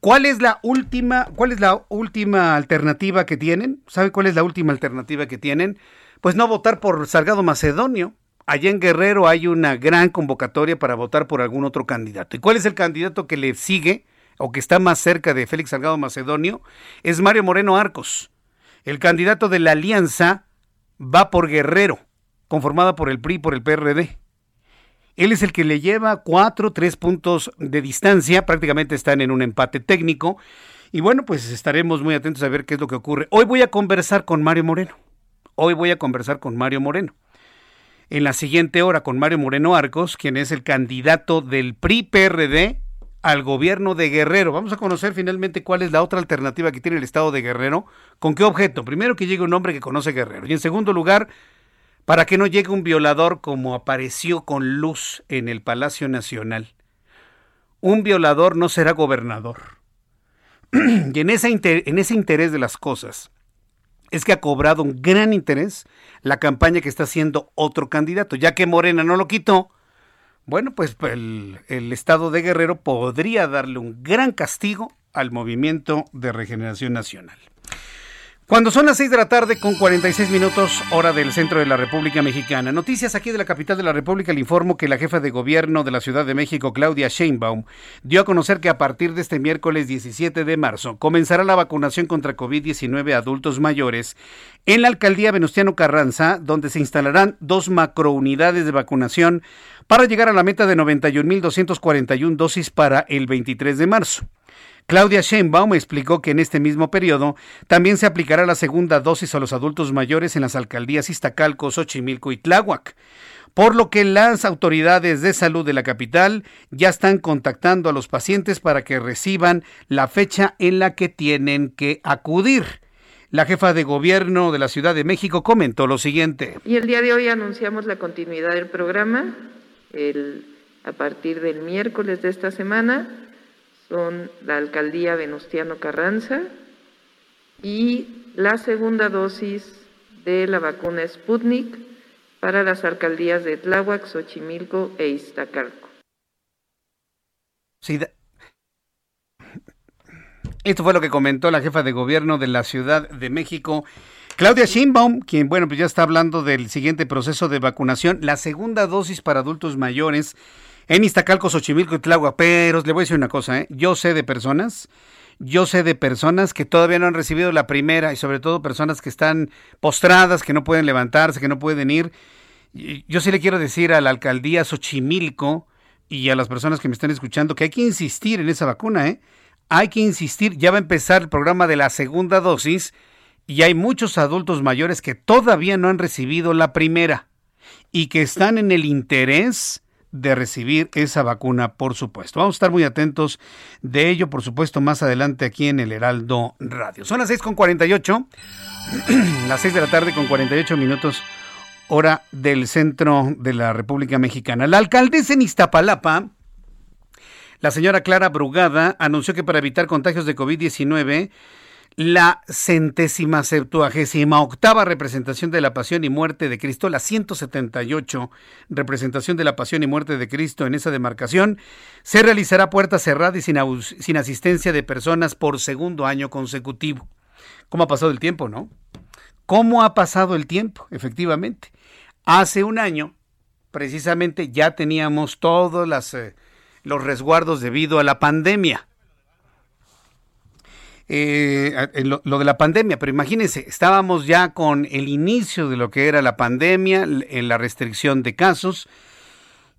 ¿Cuál es la última, cuál es la última alternativa que tienen? ¿Sabe cuál es la última alternativa que tienen? Pues no votar por Salgado Macedonio allá en Guerrero hay una gran convocatoria para votar por algún otro candidato. ¿Y cuál es el candidato que le sigue o que está más cerca de Félix Salgado Macedonio? Es Mario Moreno Arcos. El candidato de la alianza va por Guerrero, conformada por el PRI y por el PRD. Él es el que le lleva cuatro, tres puntos de distancia, prácticamente están en un empate técnico. Y bueno, pues estaremos muy atentos a ver qué es lo que ocurre. Hoy voy a conversar con Mario Moreno. Hoy voy a conversar con Mario Moreno en la siguiente hora con Mario Moreno Arcos, quien es el candidato del PRI-PRD al gobierno de Guerrero. Vamos a conocer finalmente cuál es la otra alternativa que tiene el estado de Guerrero. ¿Con qué objeto? Primero que llegue un hombre que conoce Guerrero. Y en segundo lugar, para que no llegue un violador como apareció con luz en el Palacio Nacional. Un violador no será gobernador. y en, en ese interés de las cosas, es que ha cobrado un gran interés la campaña que está haciendo otro candidato, ya que Morena no lo quitó. Bueno, pues el, el Estado de Guerrero podría darle un gran castigo al movimiento de regeneración nacional. Cuando son las 6 de la tarde con 46 minutos hora del centro de la República Mexicana. Noticias aquí de la capital de la República. Le informo que la jefa de gobierno de la Ciudad de México, Claudia Sheinbaum, dio a conocer que a partir de este miércoles 17 de marzo comenzará la vacunación contra COVID-19 a adultos mayores en la alcaldía Venustiano Carranza, donde se instalarán dos macrounidades de vacunación para llegar a la meta de 91.241 dosis para el 23 de marzo. Claudia Sheinbaum explicó que en este mismo periodo también se aplicará la segunda dosis a los adultos mayores en las alcaldías Iztacalco, Xochimilco y Tláhuac por lo que las autoridades de salud de la capital ya están contactando a los pacientes para que reciban la fecha en la que tienen que acudir. La jefa de gobierno de la Ciudad de México comentó lo siguiente. Y el día de hoy anunciamos la continuidad del programa. a partir del miércoles de esta semana son la alcaldía Venustiano Carranza y la segunda dosis de la vacuna Sputnik para las alcaldías de Tláhuac, Xochimilco e Iztacalco. Esto fue lo que comentó la jefa de gobierno de la Ciudad de México, Claudia Sheinbaum, quien bueno, pues ya está hablando del siguiente proceso de vacunación, la segunda dosis para adultos mayores en Iztacalco, Xochimilco y Tláhuac. Pero le voy a decir una cosa, ¿eh? yo sé de personas, yo sé de personas que todavía no han recibido la primera y sobre todo personas que están postradas, que no pueden levantarse, que no pueden ir. Yo sí le quiero decir a la alcaldía Xochimilco y a las personas que me están escuchando que hay que insistir en esa vacuna, ¿eh? hay que insistir, ya va a empezar el programa de la segunda dosis y hay muchos adultos mayores que todavía no han recibido la primera y que están en el interés de recibir esa vacuna, por supuesto. Vamos a estar muy atentos de ello, por supuesto, más adelante aquí en el Heraldo Radio. Son las 6 con 48, las 6 de la tarde con 48 minutos, hora del centro de la República Mexicana. La alcaldesa en Iztapalapa, la señora Clara Brugada, anunció que para evitar contagios de COVID-19, la centésima septuagésima octava representación de la pasión y muerte de Cristo, la 178 representación de la pasión y muerte de Cristo en esa demarcación, se realizará puerta cerrada y sin, asistencia de personas por segundo año consecutivo. ¿Cómo ha pasado el tiempo, no? ¿Cómo ha pasado el tiempo? Efectivamente. Hace un año, precisamente, ya teníamos todos eh, los resguardos debido a la pandemia eh, lo, de la pandemia, pero imagínense, estábamos ya con el inicio de lo que era la pandemia, en la restricción de casos,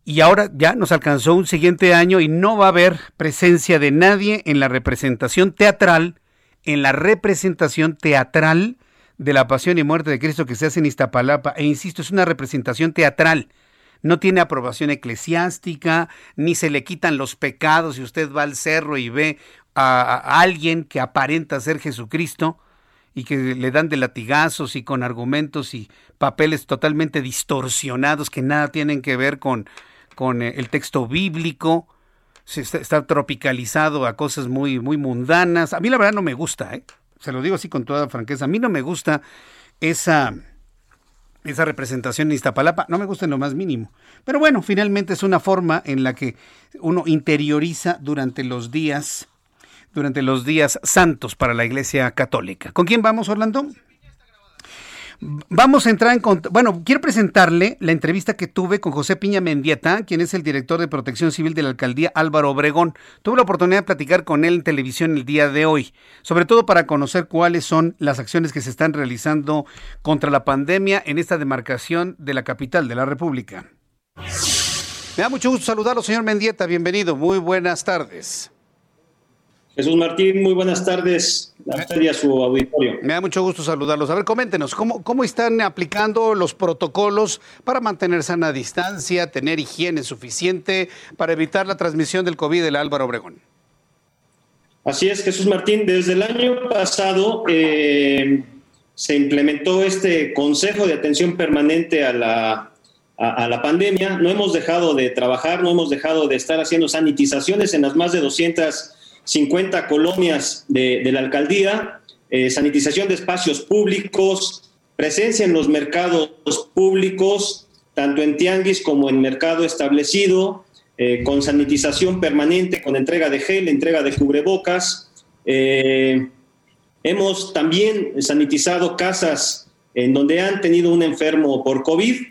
y ahora ya nos alcanzó un siguiente año y no va a haber presencia de nadie en la representación teatral, en la representación teatral de la pasión y muerte de Cristo que se hace en Iztapalapa. E insisto, es una representación teatral no tiene aprobación eclesiástica, ni se le quitan los pecados si usted va al cerro y ve a, alguien que aparenta ser Jesucristo y que le dan de latigazos y con argumentos y papeles totalmente distorsionados que nada tienen que ver con, con eh, el texto bíblico. Está, está, tropicalizado a cosas muy, muy mundanas. A mí la verdad no me gusta, ¿eh? se lo digo así con toda franqueza. A mí no me gusta esa, esa representación en Iztapalapa. No me gusta en lo más mínimo. Pero bueno, finalmente es una forma en la que uno interioriza durante los días durante los días santos para la Iglesia Católica. ¿Con quién vamos, Orlando? Vamos a entrar en... Bueno, quiero presentarle la entrevista que tuve con José Piña Mendieta, quien es el director de Protección Civil de la Alcaldía Álvaro Obregón. Tuve la oportunidad de platicar con él en televisión el día de hoy, sobre todo para conocer cuáles son las acciones que se están realizando contra la pandemia en esta demarcación de la capital de la República. Me da mucho gusto saludarlo, señor Mendieta. Bienvenido. Muy buenas tardes. Jesús Martín, muy buenas tardes a usted y a su auditorio. Me da mucho gusto saludarlos. A ver, coméntenos, ¿cómo, ¿cómo están aplicando los protocolos para mantener sana distancia, tener higiene suficiente para evitar la transmisión del COVID del Álvaro Obregón? Así es, Jesús Martín. Desde el año pasado eh, se implementó este Consejo de Atención Permanente a la, a la pandemia. No hemos dejado de trabajar, no hemos dejado de estar haciendo sanitizaciones en las más de 200 50 colonias de, la alcaldía, eh, sanitización de espacios públicos, presencia en los mercados públicos, tanto en tianguis como en mercado establecido, eh, con sanitización permanente, con entrega de gel, entrega de cubrebocas. Eh, hemos también sanitizado casas en donde han tenido un enfermo por COVID.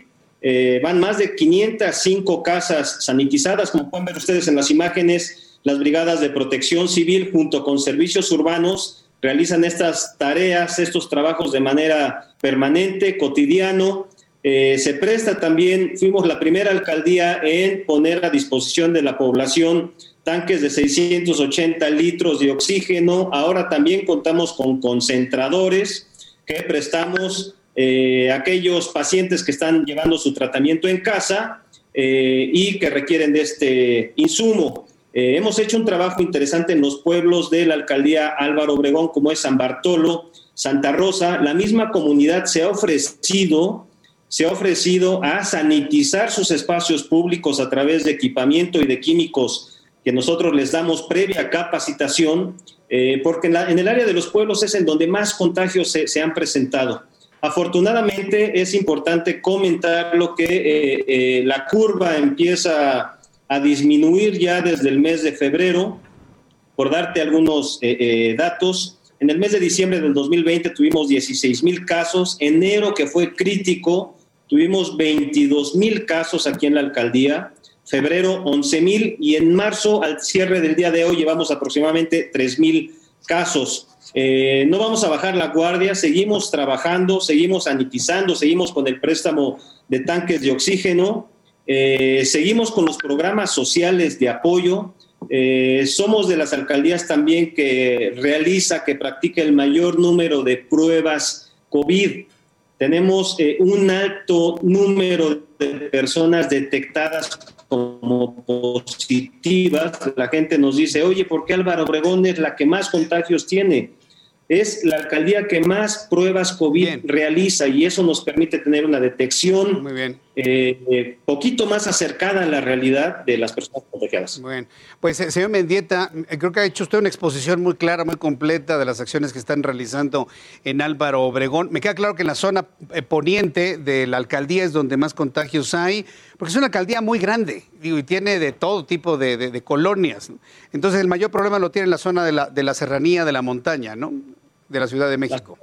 van más de 505 casas sanitizadas, como pueden ver ustedes en las imágenes las brigadas de protección civil junto con servicios urbanos realizan estas tareas, estos trabajos de manera permanente, cotidiano. Eh, se presta también, fuimos la primera alcaldía en poner a disposición de la población tanques de 680 litros de oxígeno. Ahora también contamos con concentradores que prestamos eh, a aquellos pacientes que están llevando su tratamiento en casa eh, y que requieren de este insumo. Eh, hemos hecho un trabajo interesante en los pueblos de la alcaldía Álvaro Obregón, como es San Bartolo, Santa Rosa. La misma comunidad se ha ofrecido, se ha ofrecido a sanitizar sus espacios públicos a través de equipamiento y de químicos que nosotros les damos previa capacitación, eh, porque en, el área de los pueblos es en donde más contagios se, han presentado. Afortunadamente es importante comentar lo que eh, la curva empieza a disminuir ya desde el mes de febrero. Por darte algunos eh, eh, datos, en el mes de diciembre del 2020 tuvimos 16 mil casos, enero que fue crítico, tuvimos 22 mil casos aquí en la alcaldía, febrero 11 mil. Y en marzo al cierre del día de hoy llevamos aproximadamente 3 mil casos. Eh, no vamos a bajar la guardia, seguimos trabajando, seguimos sanitizando, seguimos con el préstamo de tanques de oxígeno, eh, seguimos con los programas sociales de apoyo. Eh, somos de las alcaldías también que realiza, que practica el mayor número de pruebas COVID. Tenemos eh, un alto número de personas detectadas como positivas. La gente nos dice, oye, ¿por qué Álvaro Obregón es la que más contagios tiene? es la alcaldía que más pruebas COVID realiza y eso nos permite tener una detección Muy bien. Eh, eh, poquito más acercada a la realidad de las personas contagiadas. Bueno, pues eh, señor Mendieta, creo que ha hecho usted una exposición muy clara, muy completa de las acciones que están realizando en Álvaro Obregón. Me queda claro que en la zona poniente de la alcaldía es donde más contagios hay, porque es una alcaldía muy grande digo, y tiene de todo tipo de, colonias. Entonces el mayor problema lo tiene en la zona de la, de la serranía de la montaña, ¿no? de la Ciudad de México.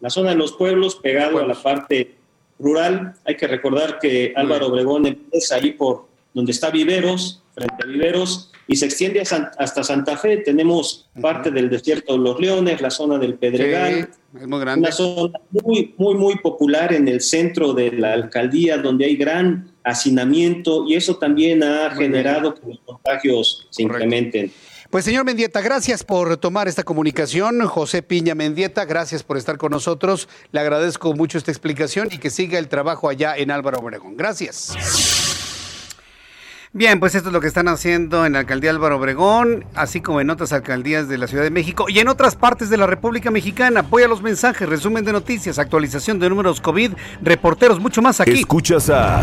La, zona de los pueblos, pegado a la parte rural. Hay que recordar que Álvaro Obregón empieza ahí por donde está Viveros, frente a Viveros, y se extiende hasta Santa Fe. Tenemos parte del desierto de los Leones, la zona del Pedregal. es muy grande. Una zona muy, muy, muy popular en el centro de la alcaldía, donde hay gran hacinamiento, y eso también ha generado que los contagios se incrementen. Pues señor Mendieta, gracias por tomar esta comunicación. José Piña Mendieta, gracias por estar con nosotros. Le agradezco mucho esta explicación y que siga el trabajo allá en Álvaro Obregón. Gracias. Bien, pues esto es lo que están haciendo en la alcaldía Álvaro Obregón, así como en otras alcaldías de la Ciudad de México y en otras partes de la República Mexicana. Apoya los mensajes, resumen de noticias, actualización de números COVID, reporteros, mucho más aquí. Escuchas a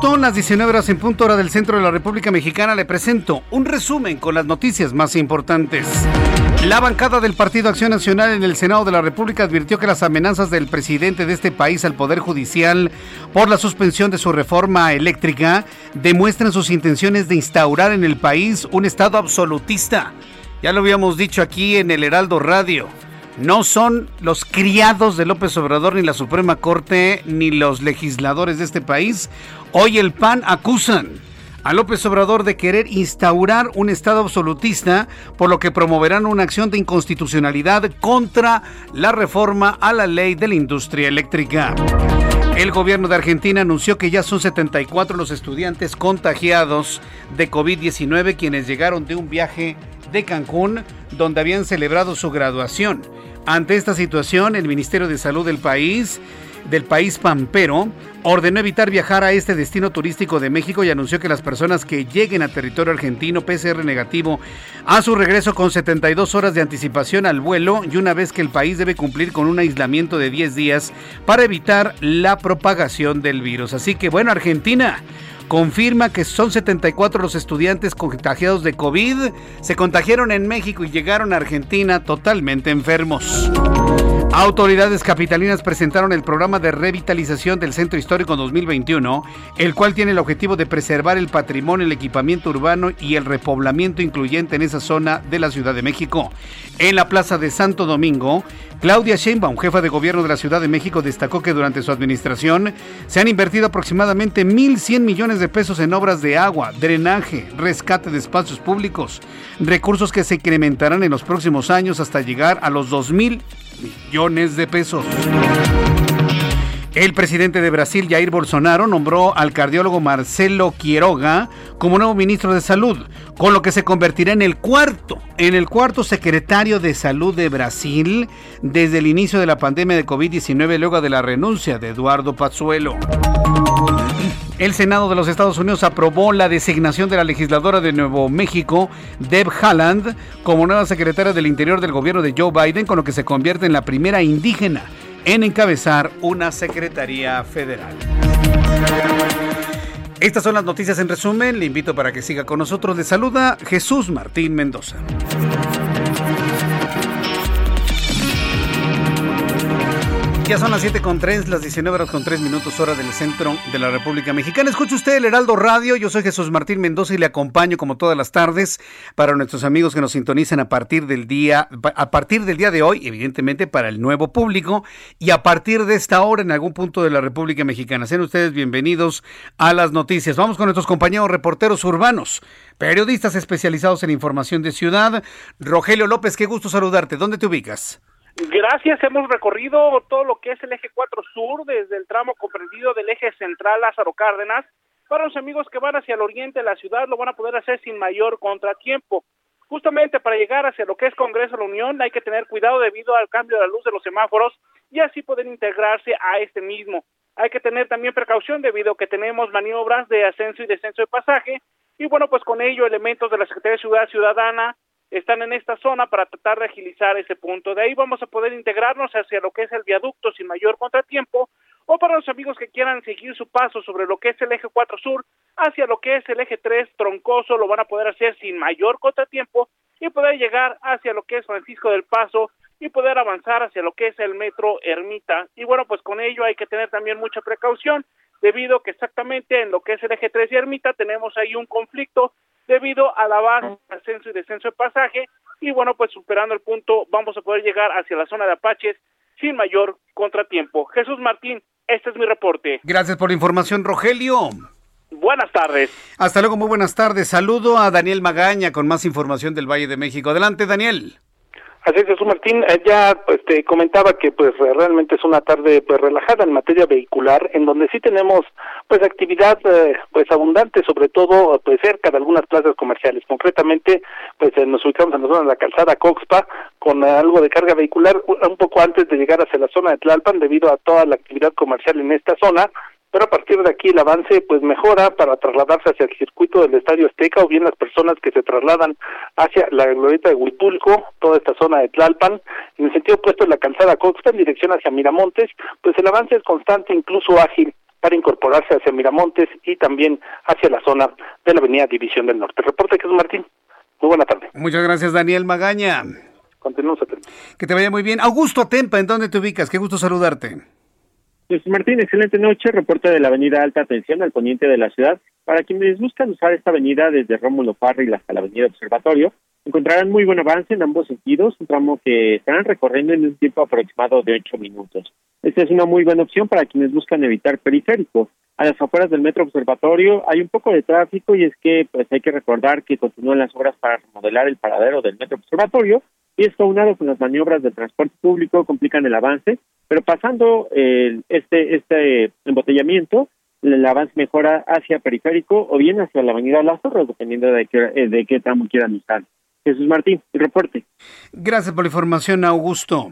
Punto, las 19 horas en punto hora del centro de la República Mexicana, le presento un resumen con las noticias más importantes. La bancada del Partido Acción Nacional en el Senado de la República advirtió que las amenazas del presidente de este país al Poder Judicial por la suspensión de su reforma eléctrica demuestran sus intenciones de instaurar en el país un Estado absolutista. Ya lo habíamos dicho aquí en el Heraldo Radio. No son los criados de López Obrador ni la Suprema Corte ni los legisladores de este país. Hoy el PAN acusan a López Obrador de querer instaurar un Estado absolutista, por lo que promoverán una acción de inconstitucionalidad contra la reforma a la ley de la industria eléctrica. El gobierno de Argentina anunció que ya son 74 los estudiantes contagiados de COVID-19 quienes llegaron de un viaje de Cancún donde habían celebrado su graduación. Ante esta situación, el Ministerio de Salud del país del país pampero ordenó evitar viajar a este destino turístico de México y anunció que las personas que lleguen a territorio argentino PCR negativo a su regreso con 72 horas de anticipación al vuelo y una vez que el país debe cumplir con un aislamiento de 10 días para evitar la propagación del virus. Así que bueno, Argentina confirma que son 74 los estudiantes contagiados de COVID. Se contagiaron en México y llegaron a Argentina totalmente enfermos. Autoridades capitalinas presentaron el programa de revitalización del Centro Histórico 2021, el cual tiene el objetivo de preservar el patrimonio, el equipamiento urbano y el repoblamiento incluyente en esa zona de la Ciudad de México. En la Plaza de Santo Domingo, Claudia Sheinbaum, jefa de gobierno de la Ciudad de México, destacó que durante su administración se han invertido aproximadamente 1.100 millones de pesos en obras de agua, drenaje, rescate de espacios públicos, recursos que se incrementarán en los próximos años hasta llegar a los 2.000 millones de pesos. El presidente de Brasil, Jair Bolsonaro, nombró al cardiólogo Marcelo Quiroga como nuevo ministro de Salud, con lo que se convertirá en el cuarto, en el cuarto secretario de Salud de Brasil desde el inicio de la pandemia de COVID-19 luego de la renuncia de Eduardo Pazuelo. El Senado de los Estados Unidos aprobó la designación de la legisladora de Nuevo México, Deb Haaland, como nueva secretaria del Interior del gobierno de Joe Biden, con lo que se convierte en la primera indígena en encabezar una secretaría federal. Estas son las noticias en resumen. Le invito para que siga con nosotros. Le saluda Jesús Martín Mendoza. Ya son las 7 con 3, las 19 horas con 3 minutos hora del centro de la República Mexicana. Escuche usted el Heraldo Radio, yo soy Jesús Martín Mendoza y le acompaño como todas las tardes para nuestros amigos que nos sintonizan a partir del día, a partir del día de hoy, evidentemente para el nuevo público y a partir de esta hora en algún punto de la República Mexicana. Sean ustedes bienvenidos a las noticias. Vamos con nuestros compañeros reporteros urbanos, periodistas especializados en información de ciudad. Rogelio López, qué gusto saludarte. ¿Dónde te ubicas? Gracias, hemos recorrido todo lo que es el eje 4 sur, desde el tramo comprendido del eje central Lázaro Cárdenas. Para los amigos que van hacia el oriente de la ciudad, lo van a poder hacer sin mayor contratiempo. Justamente para llegar hacia lo que es Congreso de la Unión hay que tener cuidado debido al cambio de la luz de los semáforos y así poder integrarse a este mismo. Hay que tener también precaución debido a que tenemos maniobras de ascenso y descenso de pasaje y bueno, pues con ello elementos de la Secretaría de Ciudad Ciudadana, están en esta zona para tratar de agilizar ese punto. De ahí vamos a poder integrarnos hacia lo que es el viaducto sin mayor contratiempo o para los amigos que quieran seguir su paso sobre lo que es el eje 4 sur hacia lo que es el eje 3 troncoso lo van a poder hacer sin mayor contratiempo y poder llegar hacia lo que es Francisco del Paso y poder avanzar hacia lo que es el metro Ermita. Y bueno, pues con ello hay que tener también mucha precaución debido que exactamente en lo que es el eje 3 y Ermita tenemos ahí un conflicto debido a la base, ascenso y descenso de pasaje. Y bueno, pues superando el punto, vamos a poder llegar hacia la zona de Apaches sin mayor contratiempo. Jesús Martín, este es mi reporte. Gracias por la información, Rogelio. Buenas tardes. Hasta luego, muy buenas tardes. Saludo a Daniel Magaña con más información del Valle de México. Adelante, Daniel. Así es, Jesús Martín, eh, ya pues te comentaba que pues realmente es una tarde pues relajada en materia vehicular, en donde sí tenemos pues actividad eh, pues abundante, sobre todo pues cerca de algunas plazas comerciales. Concretamente, pues eh, nos ubicamos en la zona de la calzada Coxpa con algo de carga vehicular un poco antes de llegar hacia la zona de Tlalpan debido a toda la actividad comercial en esta zona pero a partir de aquí el avance pues mejora para trasladarse hacia el circuito del Estadio Azteca o bien las personas que se trasladan hacia la glorieta de Huipulco, toda esta zona de Tlalpan, en el sentido opuesto de la calzada Coxpa en dirección hacia Miramontes, pues el avance es constante, incluso ágil para incorporarse hacia Miramontes y también hacia la zona de la avenida División del Norte. Reporte Jesús Martín. Muy buena tarde. Muchas gracias, Daniel Magaña. Continuamos. Que te vaya muy bien. Augusto Atempa, ¿en dónde te ubicas? Qué gusto saludarte. Jesús Martín, excelente noche. Reporte de la avenida Alta Tensión al poniente de la ciudad. Para quienes buscan usar esta avenida desde Rómulo Farril hasta la avenida Observatorio, encontrarán muy buen avance en ambos sentidos, un tramo que estarán recorriendo en un tiempo aproximado de ocho minutos. Esta es una muy buena opción para quienes buscan evitar periférico. A las afueras del Metro Observatorio hay un poco de tráfico y es que pues hay que recordar que continúan las obras para remodelar el paradero del Metro Observatorio y esto aunado con las maniobras de transporte público complican el avance, pero pasando eh, este este embotellamiento, el avance mejora hacia periférico o bien hacia la avenida Lázaro, dependiendo de qué, eh, de qué tramo quieran usar. Jesús Martín, reporte. Gracias por la información, Augusto.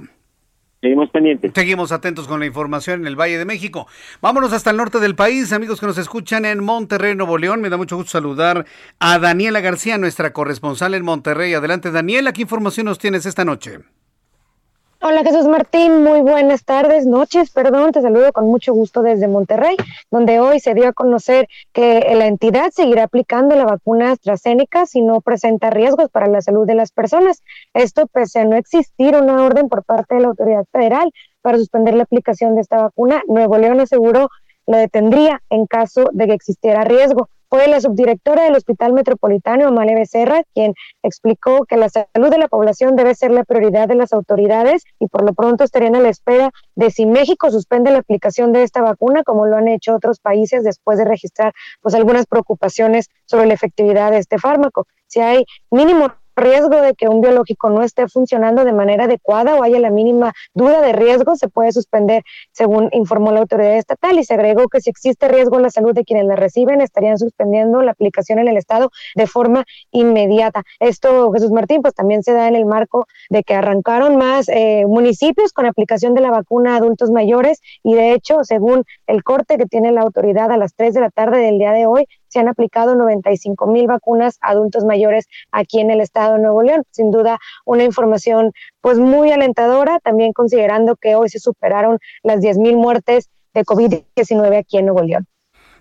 Seguimos pendientes. Seguimos atentos con la información en el Valle de México. Vámonos hasta el norte del país, amigos que nos escuchan en Monterrey, Nuevo León. Me da mucho gusto saludar a Daniela García, nuestra corresponsal en Monterrey. Adelante, Daniela, ¿qué información nos tienes esta noche? Hola Jesús Martín, muy buenas tardes, noches, perdón, te saludo con mucho gusto desde Monterrey, donde hoy se dio a conocer que la entidad seguirá aplicando la vacuna AstraZeneca si no presenta riesgos para la salud de las personas. Esto pese a no existir una orden por parte de la autoridad federal para suspender la aplicación de esta vacuna. Nuevo León aseguró lo detendría en caso de que existiera riesgo. Fue la subdirectora del Hospital Metropolitano, Amalia Becerra, quien explicó que la salud de la población debe ser la prioridad de las autoridades y por lo pronto estarían a la espera de si México suspende la aplicación de esta vacuna, como lo han hecho otros países después de registrar pues algunas preocupaciones sobre la efectividad de este fármaco. Si hay mínimo riesgo de que un biológico no esté funcionando de manera adecuada o haya la mínima duda de riesgo, se puede suspender, según informó la autoridad estatal. Y se agregó que si existe riesgo en la salud de quienes la reciben, estarían suspendiendo la aplicación en el Estado de forma inmediata. Esto, Jesús Martín, pues también se da en el marco de que arrancaron más eh, municipios con aplicación de la vacuna a adultos mayores y de hecho, según el corte que tiene la autoridad a las 3 de la tarde del día de hoy, se han aplicado 95 mil vacunas a adultos mayores aquí en el estado de Nuevo León. Sin duda, una información pues muy alentadora, también considerando que hoy se superaron las 10 mil muertes de COVID-19 aquí en Nuevo León.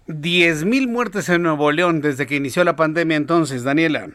10 mil muertes en Nuevo León desde que inició la pandemia entonces, Daniela.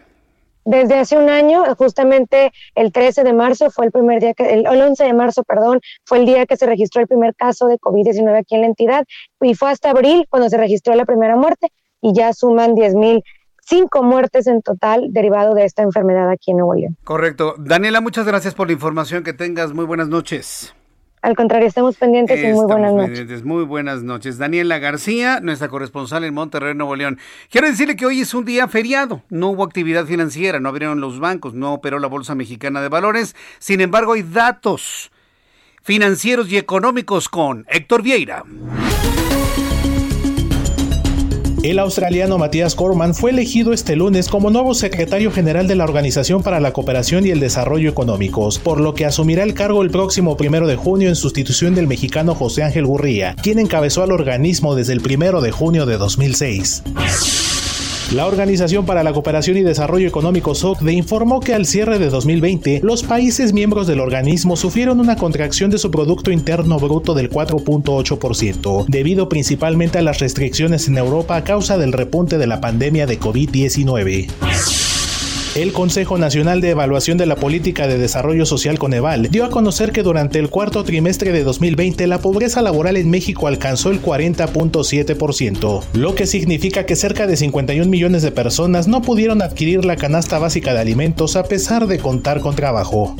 Desde hace un año, justamente el 13 de marzo fue el primer día que, el, 11 de marzo, perdón, fue el día que se registró el primer caso de COVID-19 aquí en la entidad y fue hasta abril cuando se registró la primera muerte y ya suman 10 mil cinco muertes en total derivado de esta enfermedad aquí en Nuevo León. Correcto. Daniela, muchas gracias por la información. Que tengas muy buenas noches. Al contrario, estamos pendientes y muy buenas noches. Muy buenas noches. Daniela García, nuestra corresponsal en Monterrey, Nuevo León. Quiero decirle que hoy es un día feriado. No hubo actividad financiera, no abrieron los bancos, no operó la Bolsa Mexicana de Valores. Sin embargo, hay datos financieros y económicos con Héctor Vieira. El australiano Matías Corman fue elegido este lunes como nuevo secretario general de la Organización para la Cooperación y el Desarrollo Económicos, por lo que asumirá el cargo el próximo primero de junio en sustitución del mexicano José Ángel Gurría, quien encabezó al organismo desde el primero de junio de 2006. La Organización para la Cooperación y Desarrollo Económico SOCDE informó que al cierre de 2020, los países miembros del organismo sufrieron una contracción de su Producto Interno Bruto del 4.8%, debido principalmente a las restricciones en Europa a causa del repunte de la pandemia de COVID-19. El Consejo Nacional de Evaluación de la Política de Desarrollo Social Coneval dio a conocer que durante el cuarto trimestre de 2020 la pobreza laboral en México alcanzó el 40.7%, lo que significa que cerca de 51 millones de personas no pudieron adquirir la canasta básica de alimentos a pesar de contar con trabajo.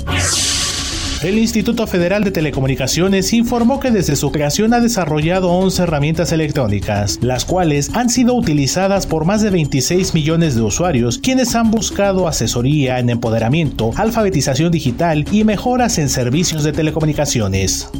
El Instituto Federal de Telecomunicaciones informó que desde su creación ha desarrollado 11 herramientas electrónicas, las cuales han sido utilizadas por más de 26 millones de usuarios, quienes han buscado asesoría en empoderamiento, alfabetización digital y mejoras en servicios de telecomunicaciones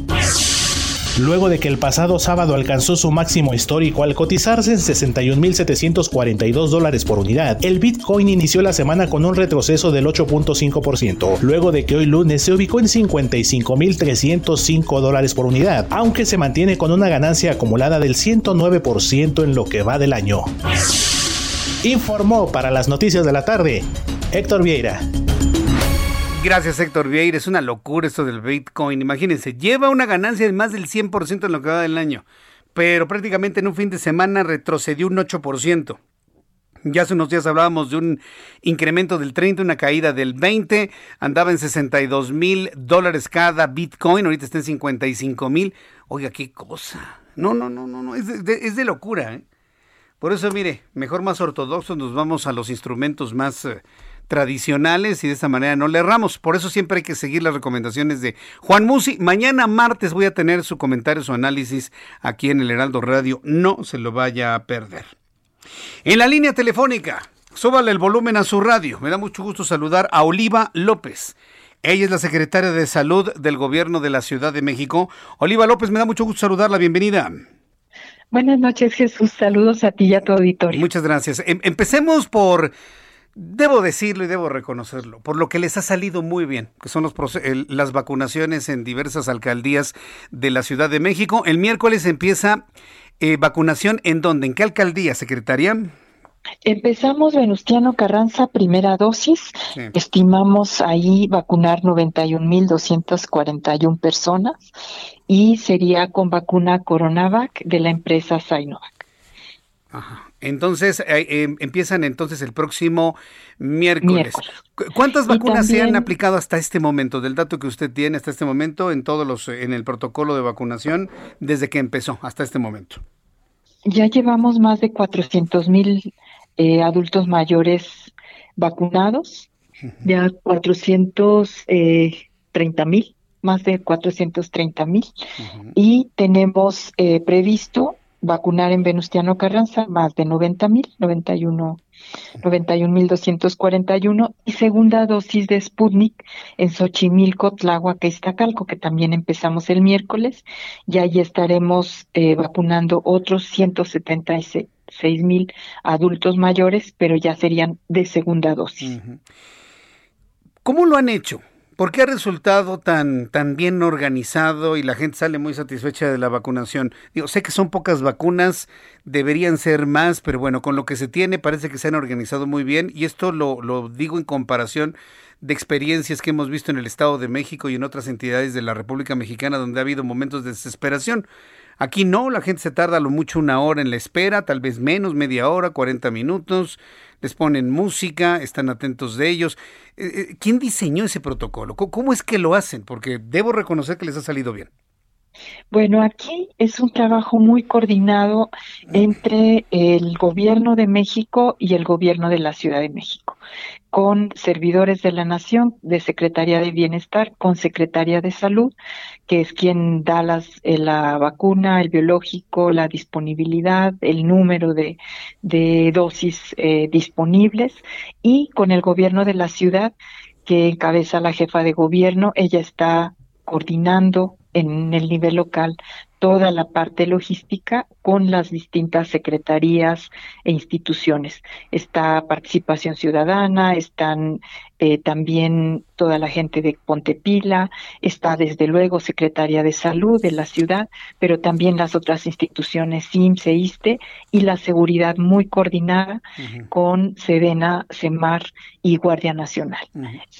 luego de que el pasado sábado alcanzó su máximo histórico al cotizarse en 61.742 dólares por unidad. El Bitcoin inició la semana con un retroceso del 8.5%, luego de que hoy lunes se ubicó en 55.305 dólares por unidad, aunque se mantiene con una ganancia acumulada del 109% en lo que va del año. Informó para las noticias de la tarde Héctor Vieira. Gracias, Héctor Vieira. Es una locura esto del Bitcoin. Imagínense, lleva una ganancia de más del 100% en lo que va del año, pero prácticamente en un fin de semana retrocedió un 8%. Ya hace unos días hablábamos de un incremento del 30, una caída del 20, andaba en 62 mil dólares cada Bitcoin, ahorita está en 55 mil. Oiga, qué cosa. No, no, no, no, no, es de, locura. ¿eh? Por eso, mire, mejor más ortodoxos nos vamos a los instrumentos más... Eh, tradicionales y de esta manera no le erramos. Por eso siempre hay que seguir las recomendaciones de Juan Musi. Mañana martes voy a tener su comentario, su análisis aquí en el Heraldo Radio. No se lo vaya a perder. En la línea telefónica, súbale el volumen a su radio. Me da mucho gusto saludar a Oliva López. Ella es la secretaria de Salud del Gobierno de la Ciudad de México. Oliva López, me da mucho gusto saludarla. Bienvenida. Buenas noches, Jesús. Saludos a ti y a tu auditorio. Muchas gracias. Em, empecemos por Debo decirlo y debo reconocerlo, por lo que les ha salido muy bien, que son los las vacunaciones en diversas alcaldías de la Ciudad de México. El miércoles empieza eh, vacunación en dónde, en qué alcaldía, secretaria. Empezamos Venustiano Carranza, primera dosis. Estimamos ahí vacunar 91.241 personas y sería con vacuna Coronavac de la empresa Sinovac. Ajá. Entonces, eh, em, empiezan entonces el próximo miércoles. ¿Cuántas vacunas se han aplicado hasta este momento, del dato que usted tiene hasta este momento, en todos los, en el protocolo de vacunación, desde que empezó hasta este momento? Ya llevamos más de 400 mil eh, adultos mayores vacunados, ya 430 eh, mil, más de 430 mil, y tenemos previsto vacunar en Venustiano Carranza más de 90 mil, 91 91.241 y segunda dosis de Sputnik en Xochimilco, Tláhuac, Iztacalco, que también empezamos el miércoles y ahí estaremos eh, vacunando otros 176 mil adultos mayores, pero ya serían de segunda dosis. ¿Cómo lo han hecho? ¿Por qué ha resultado tan, tan bien organizado y la gente sale muy satisfecha de la vacunación? Digo, sé que son pocas vacunas, deberían ser más, pero bueno, con lo que se tiene parece que se han organizado muy bien y esto lo, lo digo en comparación de experiencias que hemos visto en el Estado de México y en otras entidades de la República Mexicana donde ha habido momentos de desesperación. Aquí no, la gente se tarda lo mucho una hora en la espera, tal vez menos, media hora, 40 minutos les ponen música, están atentos de ellos. Eh, eh, ¿Quién diseñó ese protocolo? ¿Cómo es que lo hacen? Porque debo reconocer que les ha salido bien. Bueno, aquí es un trabajo muy coordinado entre el gobierno de México y el gobierno de la Ciudad de México, con servidores de la Nación, de Secretaría de Bienestar, con Secretaría de Salud, que es quien da las, eh, la vacuna, el biológico, la disponibilidad, el número de, dosis eh, disponibles, y con el gobierno de la ciudad, que encabeza la jefa de gobierno. Ella está coordinando en el nivel local toda la parte logística con las distintas secretarías e instituciones. Está participación ciudadana, están eh, también toda la gente de Pontepila, está desde luego Secretaría de Salud de la ciudad, pero también las otras instituciones SIMS e ISTE y la seguridad muy coordinada con Sedena, CEMAR y Guardia Nacional.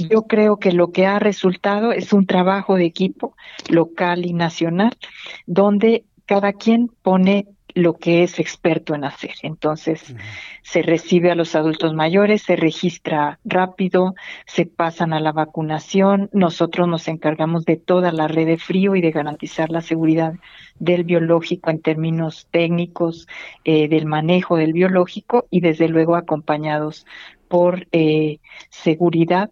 Yo creo que lo que ha resultado es un trabajo de equipo local y nacional, donde cada quien pone lo que es experto en hacer. Entonces, se recibe a los adultos mayores, se registra rápido, se pasan a la vacunación, nosotros nos encargamos de toda la red de frío y de garantizar la seguridad del biológico en términos técnicos, eh, del manejo del biológico y desde luego acompañados por eh, seguridad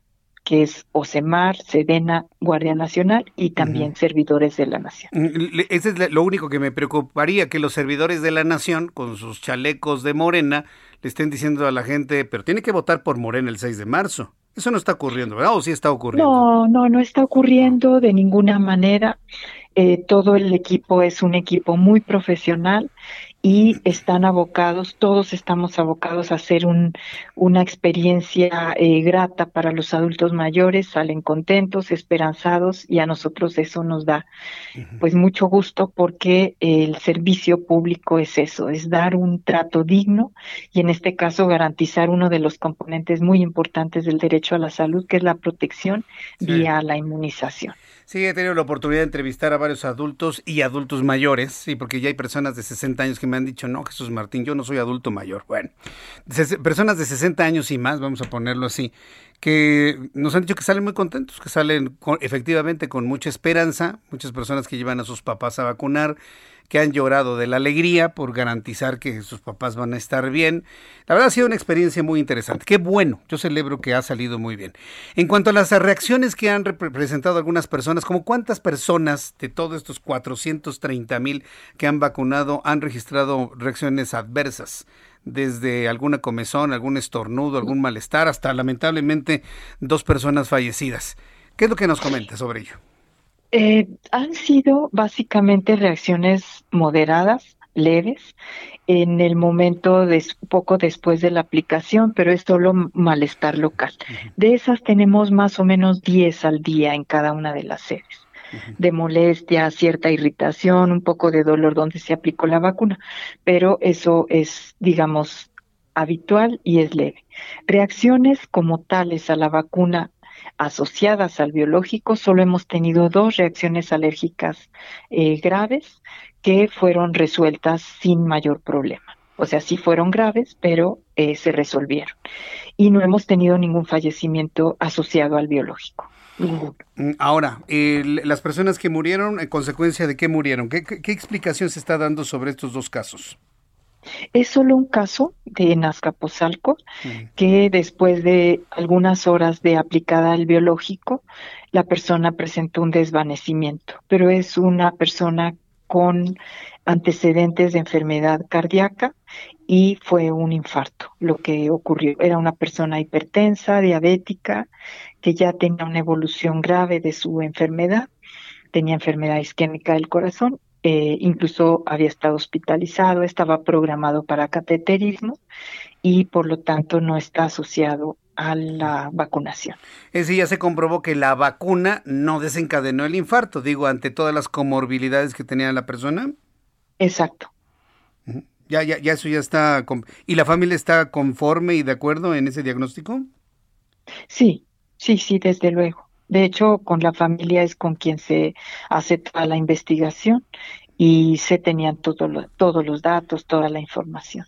que es OSEMAR, SEDENA, Guardia Nacional y también servidores de la Nación. Mm, ese es lo único que me preocuparía, que los servidores de la Nación, con sus chalecos de Morena, le estén diciendo a la gente, pero tiene que votar por Morena el 6 de marzo. Eso no está ocurriendo, ¿verdad? ¿O sí está ocurriendo? No, no, no está ocurriendo de ninguna manera. Eh, todo el equipo es un equipo muy profesional y están abocados, todos estamos abocados a hacer un, una experiencia eh, grata para los adultos mayores, salen contentos, esperanzados y a nosotros eso nos da pues mucho gusto porque el servicio público es eso, es dar un trato digno y en este caso garantizar uno de los componentes muy importantes del derecho a la salud que es la protección vía la inmunización. Sí, he tenido la oportunidad de entrevistar a varios adultos y adultos mayores, sí, porque ya hay personas de 60 años que me han dicho, no, Jesús Martín, yo no soy adulto mayor. Bueno, personas de 60 años y más, vamos a ponerlo así, que nos han dicho que salen muy contentos, que salen efectivamente con mucha esperanza, muchas personas que llevan a sus papás a vacunar, que han llorado de la alegría por garantizar que sus papás van a estar bien. La verdad ha sido una experiencia muy interesante. Qué bueno, yo celebro que ha salido muy bien. En cuanto a las reacciones que han representado algunas personas, como cuántas personas de todos estos 430 mil que han vacunado han registrado reacciones adversas desde alguna comezón, algún estornudo, algún malestar, hasta lamentablemente dos personas fallecidas. ¿Qué es lo que nos comenta sobre ello? Eh, han sido básicamente reacciones moderadas, leves, en el momento de, poco después de la aplicación, pero es solo malestar local. De esas tenemos más o menos 10 al día en cada una de las sedes. de molestia, cierta irritación, un poco de dolor donde se aplicó la vacuna, pero eso es, digamos, habitual y es leve. Reacciones como tales a la vacuna asociadas al biológico, solo hemos tenido dos reacciones alérgicas eh, graves que fueron resueltas sin mayor problema. O sea, sí fueron graves, pero eh, se resolvieron. Y no hemos tenido ningún fallecimiento asociado al biológico. Mm, ahora, las personas que murieron, ¿en consecuencia de qué murieron? ¿Qué, qué explicación se está dando sobre estos dos casos? Es solo un caso de Nazcapotzalco que después de algunas horas de aplicada el biológico, la persona presentó un desvanecimiento, pero es una persona con antecedentes de enfermedad cardíaca y fue un infarto. Lo que ocurrió. Era una persona hipertensa, diabética, que ya tenía una evolución grave de su enfermedad, tenía enfermedad isquémica del corazón, eh, incluso había estado hospitalizado, estaba programado para cateterismo y por lo tanto no está asociado a la vacunación. Es decir, ya se comprobó que la vacuna no desencadenó el infarto, digo, ante todas las comorbilidades que tenía la persona. Exacto. Ya, ya, ya eso ya está. ¿Y la familia está conforme y de acuerdo en ese diagnóstico? Sí, sí, sí, desde luego. De hecho, con la familia es con quien se hace toda la investigación y se tenían todos los datos, toda la información.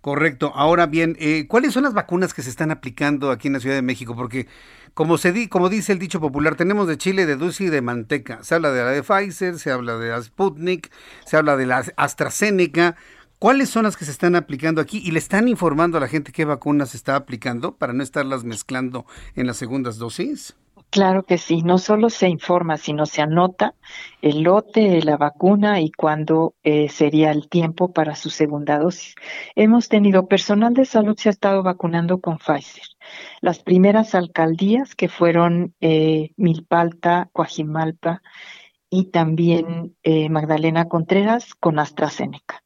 Correcto. Ahora bien, eh, ¿cuáles son las vacunas que se están aplicando aquí en la Ciudad de México? Porque como se di, como dice el dicho popular, tenemos de chile, de dulce y de manteca. Se habla de la de Pfizer, se habla de la Sputnik, se habla de la AstraZeneca. ¿Cuáles son las que se están aplicando aquí? ¿Y le están informando a la gente qué vacunas se está aplicando para no estarlas mezclando en las segundas dosis? Claro que sí, no solo se informa, sino se anota el lote de la vacuna y cuándo eh, sería el tiempo para su segunda dosis. Hemos tenido personal de salud se ha estado vacunando con Pfizer. Las primeras alcaldías que fueron eh, Milpalta, Coajimalpa y también eh, Magdalena Contreras con AstraZeneca.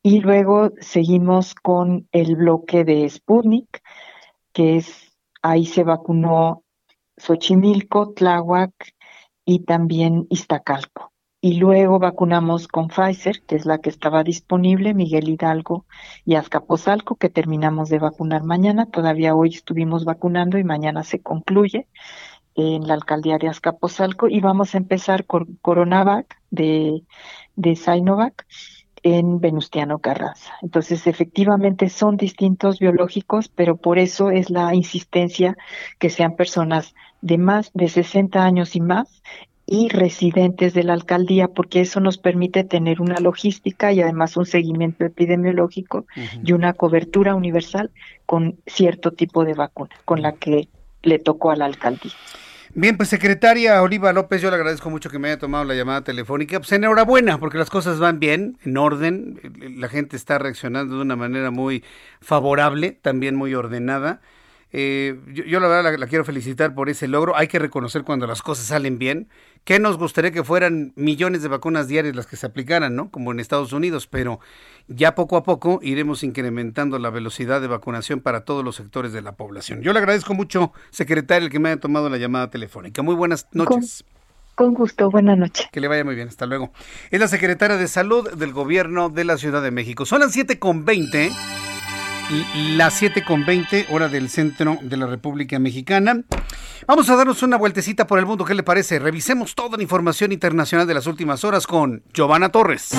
Y luego seguimos con el bloque de Sputnik, que es ahí se vacunó Xochimilco, Tláhuac y también Iztacalco. Y luego vacunamos con Pfizer, que es la que estaba disponible, Miguel Hidalgo y Azcapotzalco, que terminamos de vacunar mañana. Todavía hoy estuvimos vacunando y mañana se concluye en la alcaldía de Azcapotzalco. Y vamos a empezar con Coronavac de, de Sinovac en Venustiano Carranza. Entonces, efectivamente son distintos biológicos, pero por eso es la insistencia que sean personas de más de 60 años y más y residentes de la alcaldía, porque eso nos permite tener una logística y además un seguimiento epidemiológico y una cobertura universal con cierto tipo de vacuna, con la que le tocó a la alcaldía. Bien, pues secretaria Oliva López, yo le agradezco mucho que me haya tomado la llamada telefónica. Pues enhorabuena, porque las cosas van bien, en orden, la gente está reaccionando de una manera muy favorable, también muy ordenada. Eh, yo, la verdad la, quiero felicitar por ese logro. Hay que reconocer cuando las cosas salen bien. Que nos gustaría que fueran millones de vacunas diarias las que se aplicaran, ¿no? Como en Estados Unidos, pero ya poco a poco iremos incrementando la velocidad de vacunación para todos los sectores de la población. Yo le agradezco mucho, secretario, el que me haya tomado la llamada telefónica. Muy buenas noches. Con, gusto, buenas noches. Que le vaya muy bien, hasta luego. Es la secretaria de Salud del Gobierno de la Ciudad de México. Son las 7 con 20 las 7 con 20, hora del centro de la República Mexicana. Vamos a darnos una vueltecita por el mundo, ¿qué le parece? Revisemos toda la información internacional de las últimas horas con Giovanna Torres.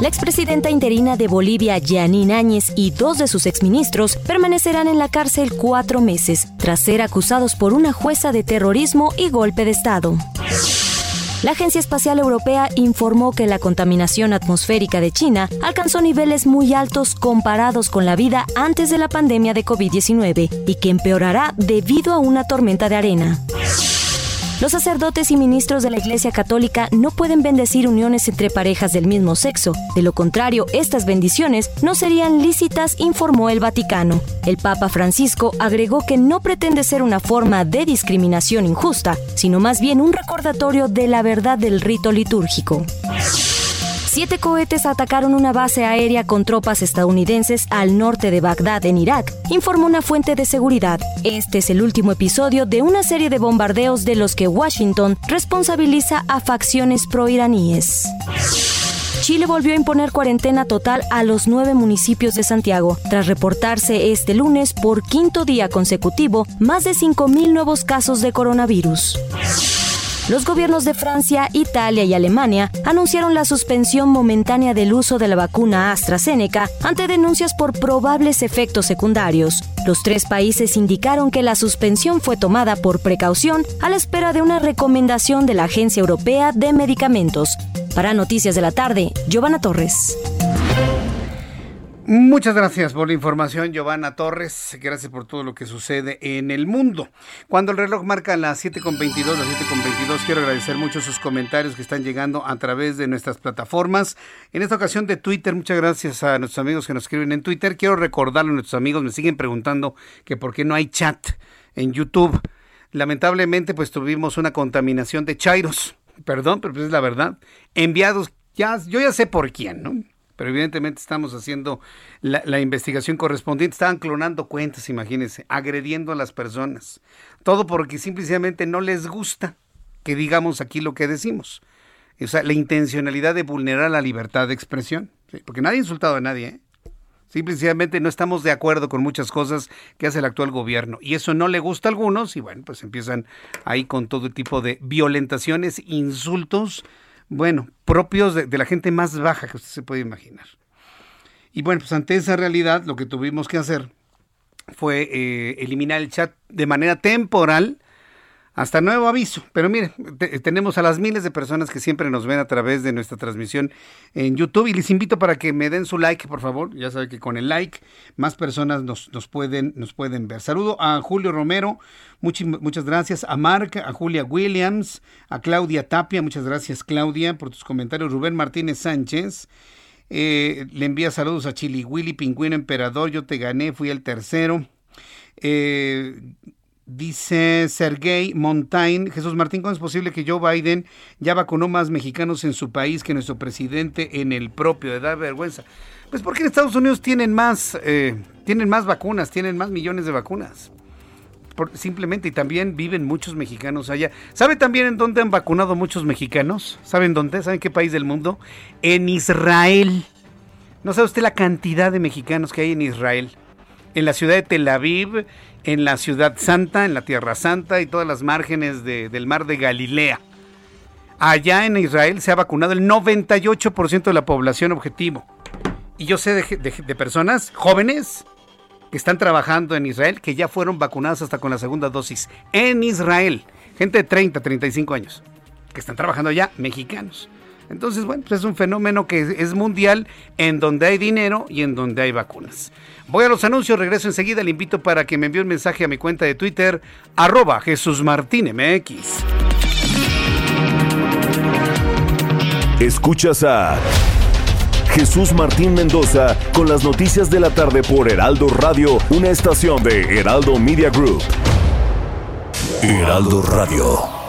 La expresidenta interina de Bolivia, Janine Áñez, y dos de sus exministros permanecerán en la cárcel cuatro meses, tras ser acusados por una jueza de terrorismo y golpe de Estado. La Agencia Espacial Europea informó que la contaminación atmosférica de China alcanzó niveles muy altos comparados con la vida antes de la pandemia de COVID-19 y que empeorará debido a una tormenta de arena. Los sacerdotes y ministros de la Iglesia Católica no pueden bendecir uniones entre parejas del mismo sexo. De lo contrario, estas bendiciones no serían lícitas, informó el Vaticano. El Papa Francisco agregó que no pretende ser una forma de discriminación injusta, sino más bien un recordatorio de la verdad del rito litúrgico. Siete cohetes atacaron una base aérea con tropas estadounidenses al norte de Bagdad, en Irak, informó una fuente de seguridad. Este es el último episodio de una serie de bombardeos de los que Washington responsabiliza a facciones proiraníes. Chile volvió a imponer cuarentena total a los nueve municipios de Santiago, tras reportarse este lunes por quinto día consecutivo más de 5.000 nuevos casos de coronavirus. Los gobiernos de Francia, Italia y Alemania anunciaron la suspensión momentánea del uso de la vacuna AstraZeneca ante denuncias por probables efectos secundarios. Los tres países indicaron que la suspensión fue tomada por precaución a la espera de una recomendación de la Agencia Europea de Medicamentos. Para Noticias de la Tarde, Giovanna Torres. Muchas gracias por la información, Giovanna Torres. Gracias por todo lo que sucede en el mundo. Cuando el reloj marca las 7.22, las 7.22, quiero agradecer mucho sus comentarios que están llegando a través de nuestras plataformas. En esta ocasión de Twitter, muchas gracias a nuestros amigos que nos escriben en Twitter. Quiero recordarle a nuestros amigos, me siguen preguntando que por qué no hay chat en YouTube. Lamentablemente, pues tuvimos una contaminación de chairos. Perdón, pero pues es la verdad. Enviados, ya, yo ya sé por quién, ¿no? Pero evidentemente estamos haciendo la, investigación correspondiente. Estaban clonando cuentas, imagínense, agrediendo a las personas. Todo porque simplemente no les gusta que digamos aquí lo que decimos. O sea, la intencionalidad de vulnerar la libertad de expresión. Porque nadie ha insultado a nadie, ¿eh? Simplemente no estamos de acuerdo con muchas cosas que hace el actual gobierno. Y eso no le gusta a algunos y bueno, pues empiezan ahí con todo tipo de violentaciones, insultos bueno, propios de, la gente más baja que usted se puede imaginar. Y bueno, pues ante esa realidad lo que tuvimos que hacer fue eh, eliminar el chat de manera temporal hasta nuevo aviso. Pero mire, tenemos a las miles de personas que siempre nos ven a través de nuestra transmisión en YouTube y les invito para que me den su like, por favor. Ya saben que con el like más personas nos, nos pueden, nos pueden ver. Saludo a Julio Romero, muchas gracias. A Mark, a Julia Williams, a Claudia Tapia, muchas gracias Claudia por tus comentarios. Rubén Martínez Sánchez. Eh, le envía saludos a Chili Willy, Pingüino Emperador, yo te gané, fui el tercero. Eh, Dice Sergey Montaigne, Jesús Martín, ¿cómo es posible que Joe Biden ya vacunó más mexicanos en su país que nuestro presidente en el propio? De dar vergüenza. Pues porque en Estados Unidos tienen más, eh, tienen más vacunas, tienen más millones de vacunas. simplemente, y también viven muchos mexicanos allá. ¿Sabe también en dónde han vacunado muchos mexicanos? ¿Saben dónde? ¿Saben qué país del mundo? En Israel. ¿No sabe usted la cantidad de mexicanos que hay en Israel? En la ciudad de Tel Aviv, en la ciudad santa, en la tierra santa y todas las márgenes del mar de Galilea. Allá en Israel se ha vacunado el 98% de la población objetivo. Y yo sé de, personas jóvenes que están trabajando en Israel que ya fueron vacunadas hasta con la segunda dosis. En Israel. Gente de 30, 35 años. Que están trabajando allá, mexicanos. Entonces, bueno, pues es un fenómeno que es mundial en donde hay dinero y en donde hay vacunas. Voy a los anuncios, regreso enseguida. Le invito para que me envíe un mensaje a mi cuenta de Twitter, arroba Jesús Martín MX. Escuchas a Jesús Martín Mendoza con las noticias de la tarde por Heraldo Radio, una estación de Heraldo Media Group. Heraldo Radio.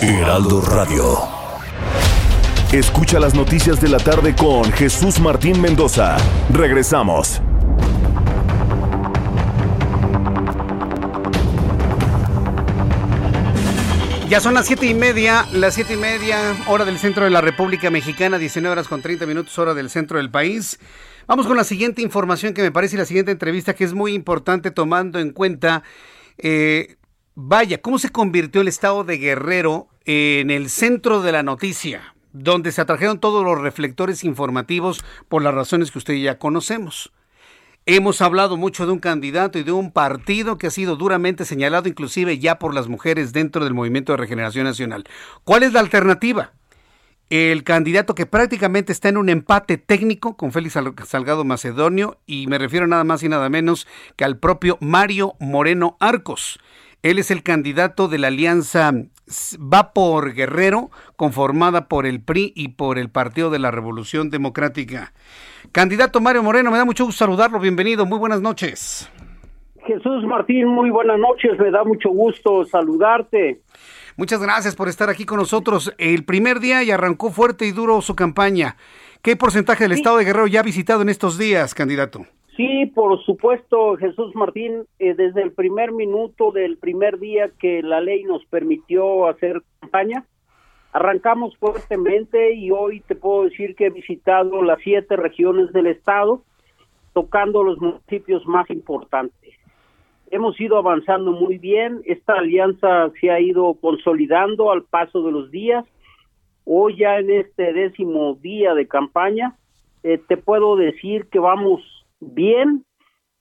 Heraldo Radio. Escucha las noticias de la tarde con Jesús Martín Mendoza. Regresamos. Ya son las siete y media, las siete y media, hora del centro de la República Mexicana, 19 horas con 30 minutos, hora del centro del país. Vamos con la siguiente información que me parece la siguiente entrevista que es muy importante tomando en cuenta eh, Vaya, ¿cómo se convirtió el estado de Guerrero en el centro de la noticia, donde se atrajeron todos los reflectores informativos por las razones que usted ya conocemos? Hemos hablado mucho de un candidato y de un partido que ha sido duramente señalado inclusive ya por las mujeres dentro del Movimiento de Regeneración Nacional. ¿Cuál es la alternativa? El candidato que prácticamente está en un empate técnico con Félix Salgado Macedonio y me refiero nada más y nada menos que al propio Mario Moreno Arcos. Él es el candidato de la alianza Va por Guerrero, conformada por el PRI y por el Partido de la Revolución Democrática. Candidato Mario Moreno, me da mucho gusto saludarlo. Bienvenido, muy buenas noches. Jesús Martín, muy buenas noches. Me da mucho gusto saludarte. Muchas gracias por estar aquí con nosotros. El primer día y arrancó fuerte y duro su campaña. ¿Qué porcentaje del estado de Guerrero ya ha visitado en estos días, candidato? Sí, por supuesto, Jesús Martín, eh, desde el primer minuto del primer día que la ley nos permitió hacer campaña, arrancamos fuertemente y hoy te puedo decir que he visitado las siete regiones del estado, tocando los municipios más importantes. hemos ido avanzando muy bien, esta alianza se ha ido consolidando al paso de los días. Hoy ya en este décimo día de campaña, eh, te puedo decir que vamos bien,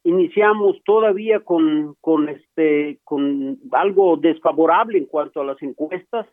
iniciamos todavía con, con este con algo desfavorable en cuanto a las encuestas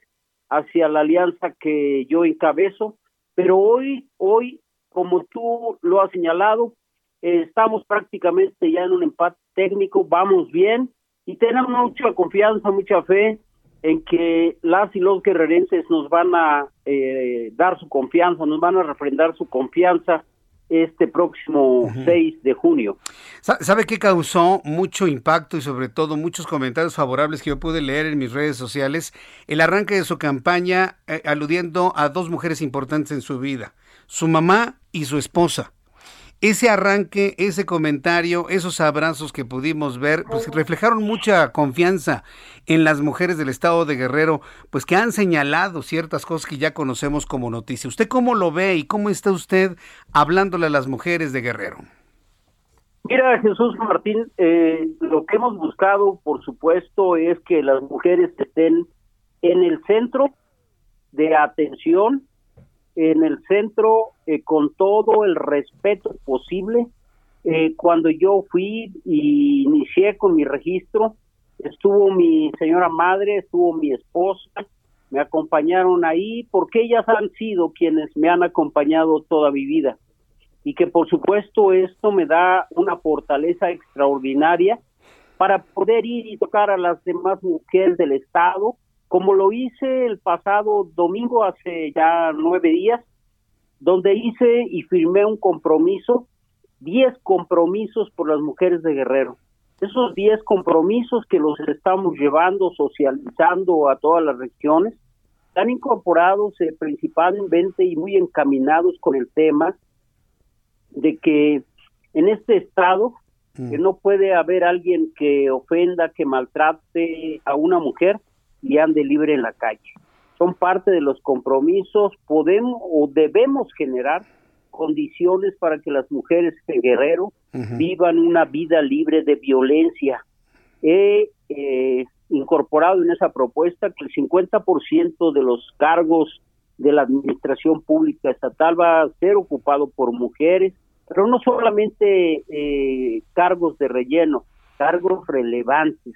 hacia la alianza que yo encabezo, pero hoy hoy como tú lo has señalado, eh, estamos prácticamente ya en un empate técnico, vamos bien y tenemos mucha confianza, mucha fe en que las y los guerrerenses nos van a eh, dar su confianza, nos van a refrendar su confianza este próximo 6 de junio. ¿Sabe qué causó mucho impacto y sobre todo muchos comentarios favorables que yo pude leer en mis redes sociales? El arranque de su campaña eh, aludiendo a dos mujeres importantes en su vida, su mamá y su esposa ese arranque, ese comentario, esos abrazos que pudimos ver, pues reflejaron mucha confianza en las mujeres del estado de Guerrero, pues que han señalado ciertas cosas que ya conocemos como noticia. ¿Usted cómo lo ve y cómo está usted hablándole a las mujeres de Guerrero? Mira, Jesús Martín, eh, lo que hemos buscado, por supuesto, es que las mujeres estén en el centro de atención en el centro eh, con todo el respeto posible. Eh, cuando yo fui y inicié con mi registro, estuvo mi señora madre, estuvo mi esposa, me acompañaron ahí porque ellas han sido quienes me han acompañado toda mi vida. Y que por supuesto esto me da una fortaleza extraordinaria para poder ir y tocar a las demás mujeres del Estado, como lo hice el pasado domingo, hace ya nueve días, donde hice y firmé un compromiso, diez compromisos por las mujeres de Guerrero. Esos diez compromisos que los estamos llevando, socializando a todas las regiones, están incorporados eh, principalmente y muy encaminados con el tema de que en este estado que no puede haber alguien que ofenda, que maltrate a una mujer y ande libre en la calle. Son parte de los compromisos, podemos o debemos generar condiciones para que las mujeres en Guerrero vivan una vida libre de violencia. He eh, incorporado en esa propuesta que el 50% de los cargos de la administración pública estatal va a ser ocupado por mujeres, pero no solamente eh, cargos de relleno, cargos relevantes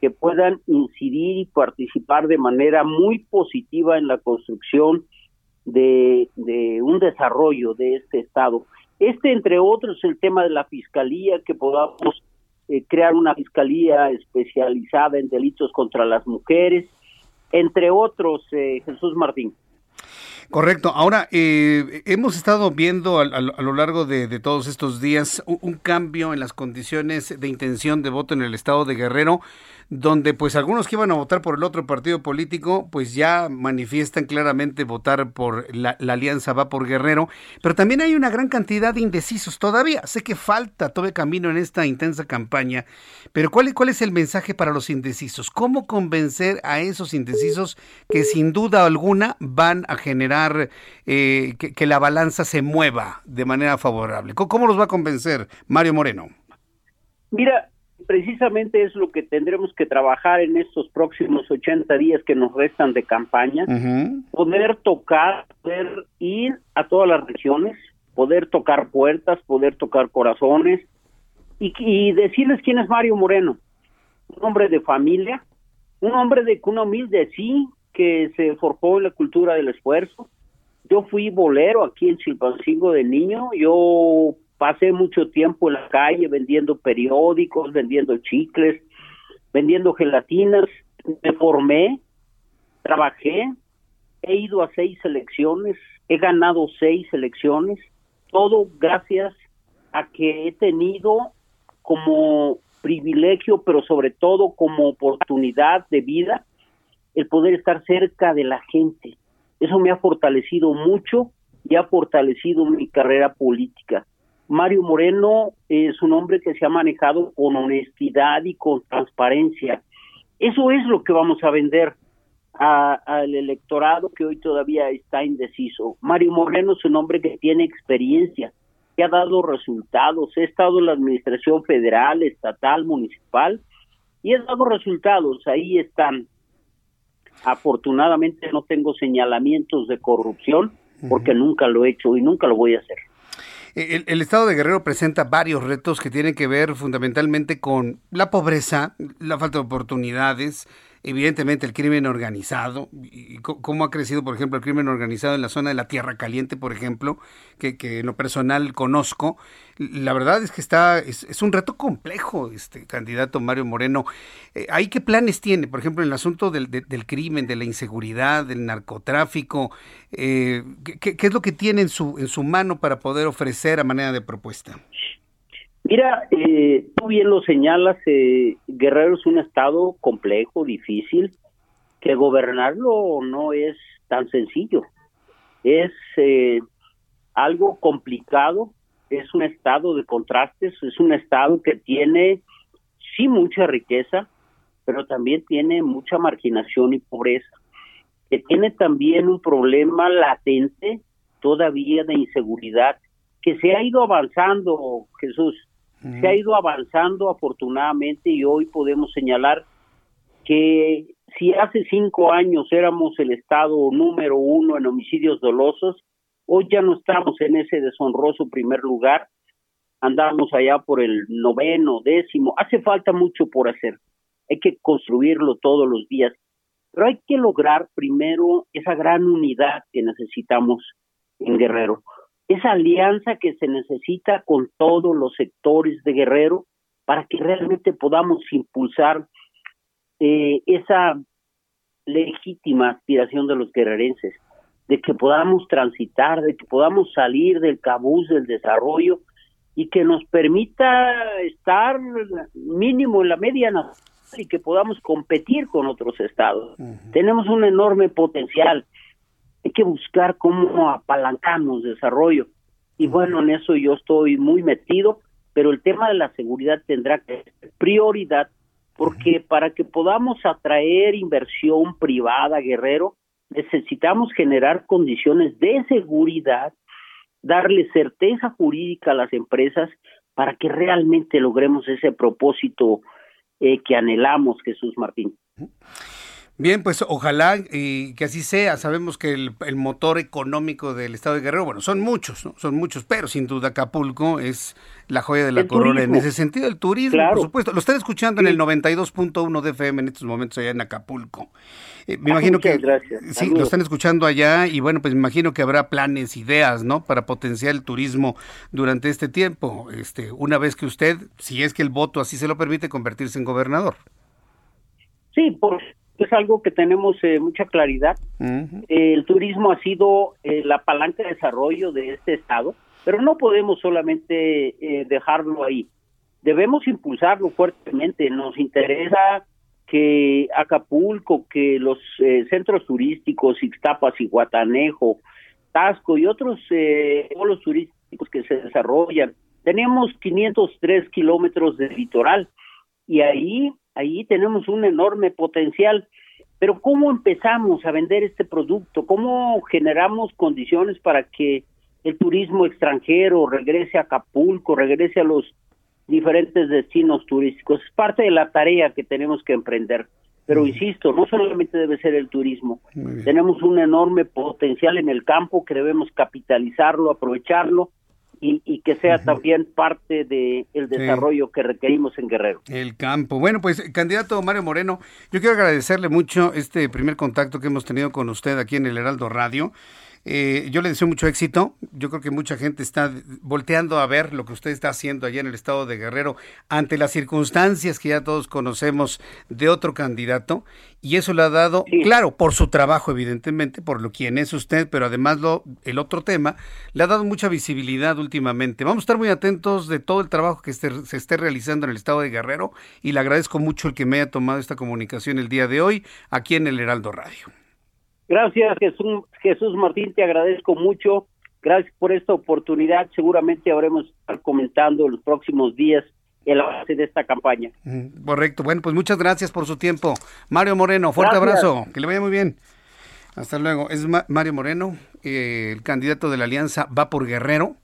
que puedan incidir y participar de manera muy positiva en la construcción de, un desarrollo de este Estado. Este, entre otros, el tema de la fiscalía, que podamos eh, crear una fiscalía especializada en delitos contra las mujeres, entre otros, eh, Jesús Martín. Correcto. Ahora, eh, hemos estado viendo a, lo largo de, todos estos días un, cambio en las condiciones de intención de voto en el estado de Guerrero donde pues algunos que iban a votar por el otro partido político pues ya manifiestan claramente votar por la, alianza va por Guerrero, pero también hay una gran cantidad de indecisos todavía. Sé que falta todo el camino en esta intensa campaña, pero ¿cuál, ¿cuál es el mensaje para los indecisos? ¿Cómo convencer a esos indecisos que sin duda alguna van a generar eh, que, la balanza se mueva de manera favorable? ¿Cómo, ¿Cómo los va a convencer Mario Moreno? Mira, precisamente es lo que tendremos que trabajar en estos próximos 80 días que nos restan de campaña, poder tocar, poder ir a todas las regiones, poder tocar puertas, poder tocar corazones y, decirles quién es Mario Moreno, un hombre de familia, un hombre de cuna humilde, sí, que se forjó en la cultura del esfuerzo. Yo fui bolero aquí en Chilpancingo de niño, yo pasé mucho tiempo en la calle vendiendo periódicos, vendiendo chicles, vendiendo gelatinas, me formé, trabajé, he ido a seis elecciones, he ganado seis elecciones, todo gracias a que he tenido como privilegio, pero sobre todo como oportunidad de vida, el poder estar cerca de la gente. Eso me ha fortalecido mucho y ha fortalecido mi carrera política. Mario Moreno es un hombre que se ha manejado con honestidad y con transparencia. Eso es lo que vamos a vender al electorado que hoy todavía está indeciso. Mario Moreno es un hombre que tiene experiencia, que ha dado resultados, ha estado en la administración federal, estatal, municipal y he dado resultados, ahí están. Afortunadamente no tengo señalamientos de corrupción porque nunca lo he hecho y nunca lo voy a hacer. El, el, estado de Guerrero presenta varios retos que tienen que ver fundamentalmente con la pobreza, la falta de oportunidades, evidentemente el crimen organizado, y cómo ha crecido, por ejemplo, el crimen organizado en la zona de la Tierra Caliente, por ejemplo, que, que en lo personal conozco. La verdad es que está, es, un reto complejo, este candidato Mario Moreno. Eh, ¿Ahí qué planes tiene? Por ejemplo, en el asunto del, del crimen, de la inseguridad, del narcotráfico, eh, ¿qué, ¿qué, es lo que tiene en su, en su mano para poder ofrecer a manera de propuesta? Mira, eh, tú bien lo señalas, eh, Guerrero es un estado complejo, difícil, que gobernarlo no es tan sencillo. Es eh, algo complicado, es un estado de contrastes, es un estado que tiene sí mucha riqueza, pero también tiene mucha marginación y pobreza, que tiene también un problema latente todavía de inseguridad, que se ha ido avanzando, Jesús, se ha ido avanzando afortunadamente y hoy podemos señalar que si hace cinco años éramos el estado número uno en homicidios dolosos, hoy ya no estamos en ese deshonroso primer lugar, andamos allá por el noveno, décimo, hace falta mucho por hacer, hay que construirlo todos los días, pero hay que lograr primero esa gran unidad que necesitamos en Guerrero esa alianza que se necesita con todos los sectores de Guerrero para que realmente podamos impulsar eh, esa legítima aspiración de los guerrerenses, de que podamos transitar, de que podamos salir del cabuz del desarrollo y que nos permita estar mínimo en la media nacional y que podamos competir con otros estados. Tenemos un enorme potencial hay que buscar cómo apalancamos desarrollo. Y bueno, en eso yo estoy muy metido, pero el tema de la seguridad tendrá que ser prioridad, porque para que podamos atraer inversión privada, Guerrero, necesitamos generar condiciones de seguridad, darle certeza jurídica a las empresas para que realmente logremos ese propósito eh, que anhelamos, Jesús Martín. Bien, pues ojalá y que así sea. Sabemos que el, motor económico del estado de Guerrero, bueno, son muchos, ¿no? Son muchos, pero sin duda Acapulco es la joya de la corona en ese sentido. El turismo, por supuesto. Lo están escuchando en el 92.1 de FM en estos momentos allá en Acapulco. Eh, me imagino que sí, lo están escuchando allá y bueno, pues me imagino que habrá planes, ideas, ¿no? Para potenciar el turismo durante este tiempo. Este, una vez que usted, si es que el voto así se lo permite, convertirse en gobernador. Sí, por es algo que tenemos eh, mucha claridad. el turismo ha sido eh, la palanca de desarrollo de este estado, pero no podemos solamente eh, dejarlo ahí. Debemos impulsarlo fuertemente. Nos interesa que Acapulco, que los centros turísticos, Ixtapas y Guatanejo, Tasco y otros polos turísticos que se desarrollan, tenemos 503 kilómetros de litoral y ahí ahí tenemos un enorme potencial. Pero ¿cómo empezamos a vender este producto? ¿Cómo generamos condiciones para que el turismo extranjero regrese a Acapulco, regrese a los diferentes destinos turísticos? Es parte de la tarea que tenemos que emprender. Pero insisto, no solamente debe ser el turismo. Tenemos un enorme potencial en el campo que debemos capitalizarlo, aprovecharlo y, que sea también parte del el desarrollo que requerimos en Guerrero. El campo. Bueno, pues candidato Mario Moreno, yo quiero agradecerle mucho este primer contacto que hemos tenido con usted aquí en el Heraldo Radio. Eh, yo le deseo mucho éxito. Yo creo que mucha gente está volteando a ver lo que usted está haciendo allá en el estado de Guerrero ante las circunstancias que ya todos conocemos de otro candidato. Y eso le ha dado, claro, por su trabajo, evidentemente, por lo quien es usted, pero además lo, el otro tema, le ha dado mucha visibilidad últimamente. Vamos a estar muy atentos de todo el trabajo que se esté realizando en el estado de Guerrero y le agradezco mucho el que me haya tomado esta comunicación el día de hoy aquí en el Heraldo Radio. Gracias, Jesús, Jesús Martín, te agradezco mucho. Gracias por esta oportunidad. Seguramente habremos estar comentando en los próximos días el avance de esta campaña. Correcto. Bueno, pues muchas gracias por su tiempo. Mario Moreno, fuerte abrazo. Que le vaya muy bien. Hasta luego. Es Mario Moreno, eh, el candidato de la Alianza Va por Guerrero.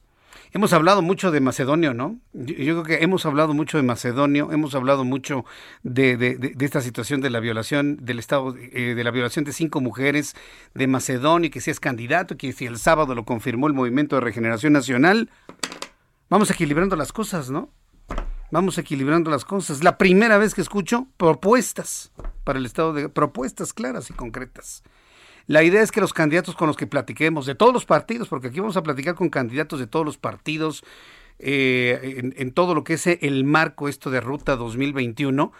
Hemos hablado mucho de Macedonio, ¿no? Yo, creo que hemos hablado mucho de Macedonio, hemos hablado mucho de, esta situación de la violación del Estado, eh, de la violación de cinco mujeres de Macedonio, que si es candidato, que si el sábado lo confirmó el Movimiento de Regeneración Nacional. Vamos equilibrando las cosas, ¿no? Vamos equilibrando las cosas. La primera vez que escucho propuestas para el Estado de propuestas claras y concretas. La idea es que los candidatos con los que platiquemos, de todos los partidos, porque aquí vamos a platicar con candidatos de todos los partidos, eh, en, todo lo que es el marco esto de Ruta 2021,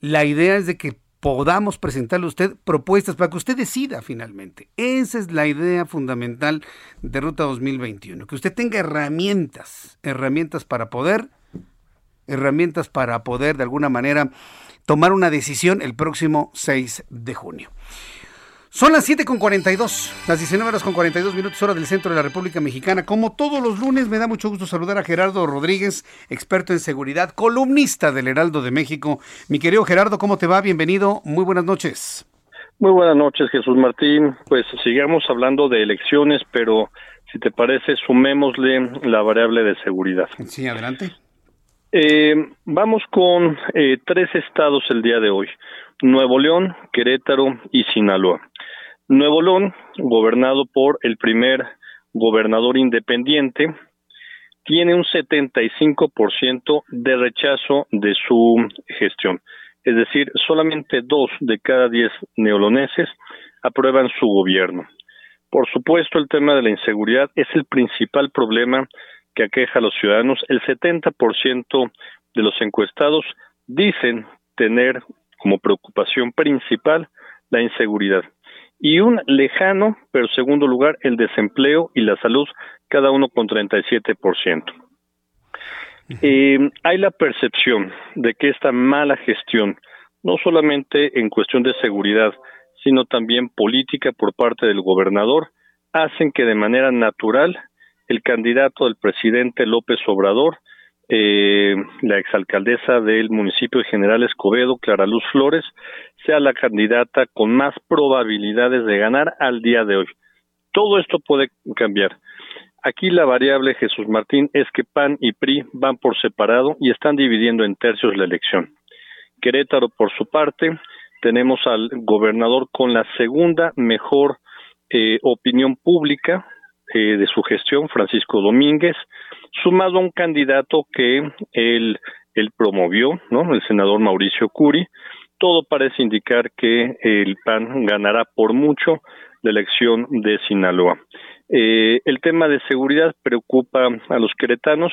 la idea es de que podamos presentarle a usted propuestas para que usted decida finalmente. Esa es la idea fundamental de Ruta 2021, que usted tenga herramientas, herramientas para poder, herramientas para poder de alguna manera tomar una decisión el próximo 6 de junio. Son las 7 con 42, las 19 horas con 42 minutos hora del centro de la República Mexicana. Como todos los lunes, me da mucho gusto saludar a Gerardo Rodríguez, experto en seguridad, columnista del Heraldo de México. Mi querido Gerardo, ¿cómo te va? Bienvenido, muy buenas noches. Muy buenas noches, Jesús Martín. Pues sigamos hablando de elecciones, pero si te parece, sumémosle la variable de seguridad. Sí, adelante. Eh, vamos con eh, tres estados el día de hoy. Nuevo León, Querétaro y Sinaloa. Nuevo León, gobernado por el primer gobernador independiente, tiene un 75% de rechazo de su gestión. Es decir, solamente dos de cada diez neoloneses aprueban su gobierno. Por supuesto, el tema de la inseguridad es el principal problema que aqueja a los ciudadanos. El 70% de los encuestados dicen tener como preocupación principal la inseguridad. Y un lejano, pero segundo lugar, el desempleo y la salud, cada uno con 37%. Eh, hay la percepción de que esta mala gestión, no solamente en cuestión de seguridad, sino también política por parte del gobernador, hacen que de manera natural el candidato del presidente López Obrador eh, la exalcaldesa del municipio de General Escobedo, Clara Luz Flores, sea la candidata con más probabilidades de ganar al día de hoy. Todo esto puede cambiar. Aquí la variable, Jesús Martín, es que PAN y PRI van por separado y están dividiendo en tercios la elección. Querétaro, por su parte, tenemos al gobernador con la segunda mejor eh, opinión pública eh, de su gestión, Francisco Domínguez, sumado a un candidato que él, promovió, ¿no? El senador Mauricio Curi. Todo parece indicar que el PAN ganará por mucho la elección de Sinaloa. Eh, el tema de seguridad preocupa a los queretanos,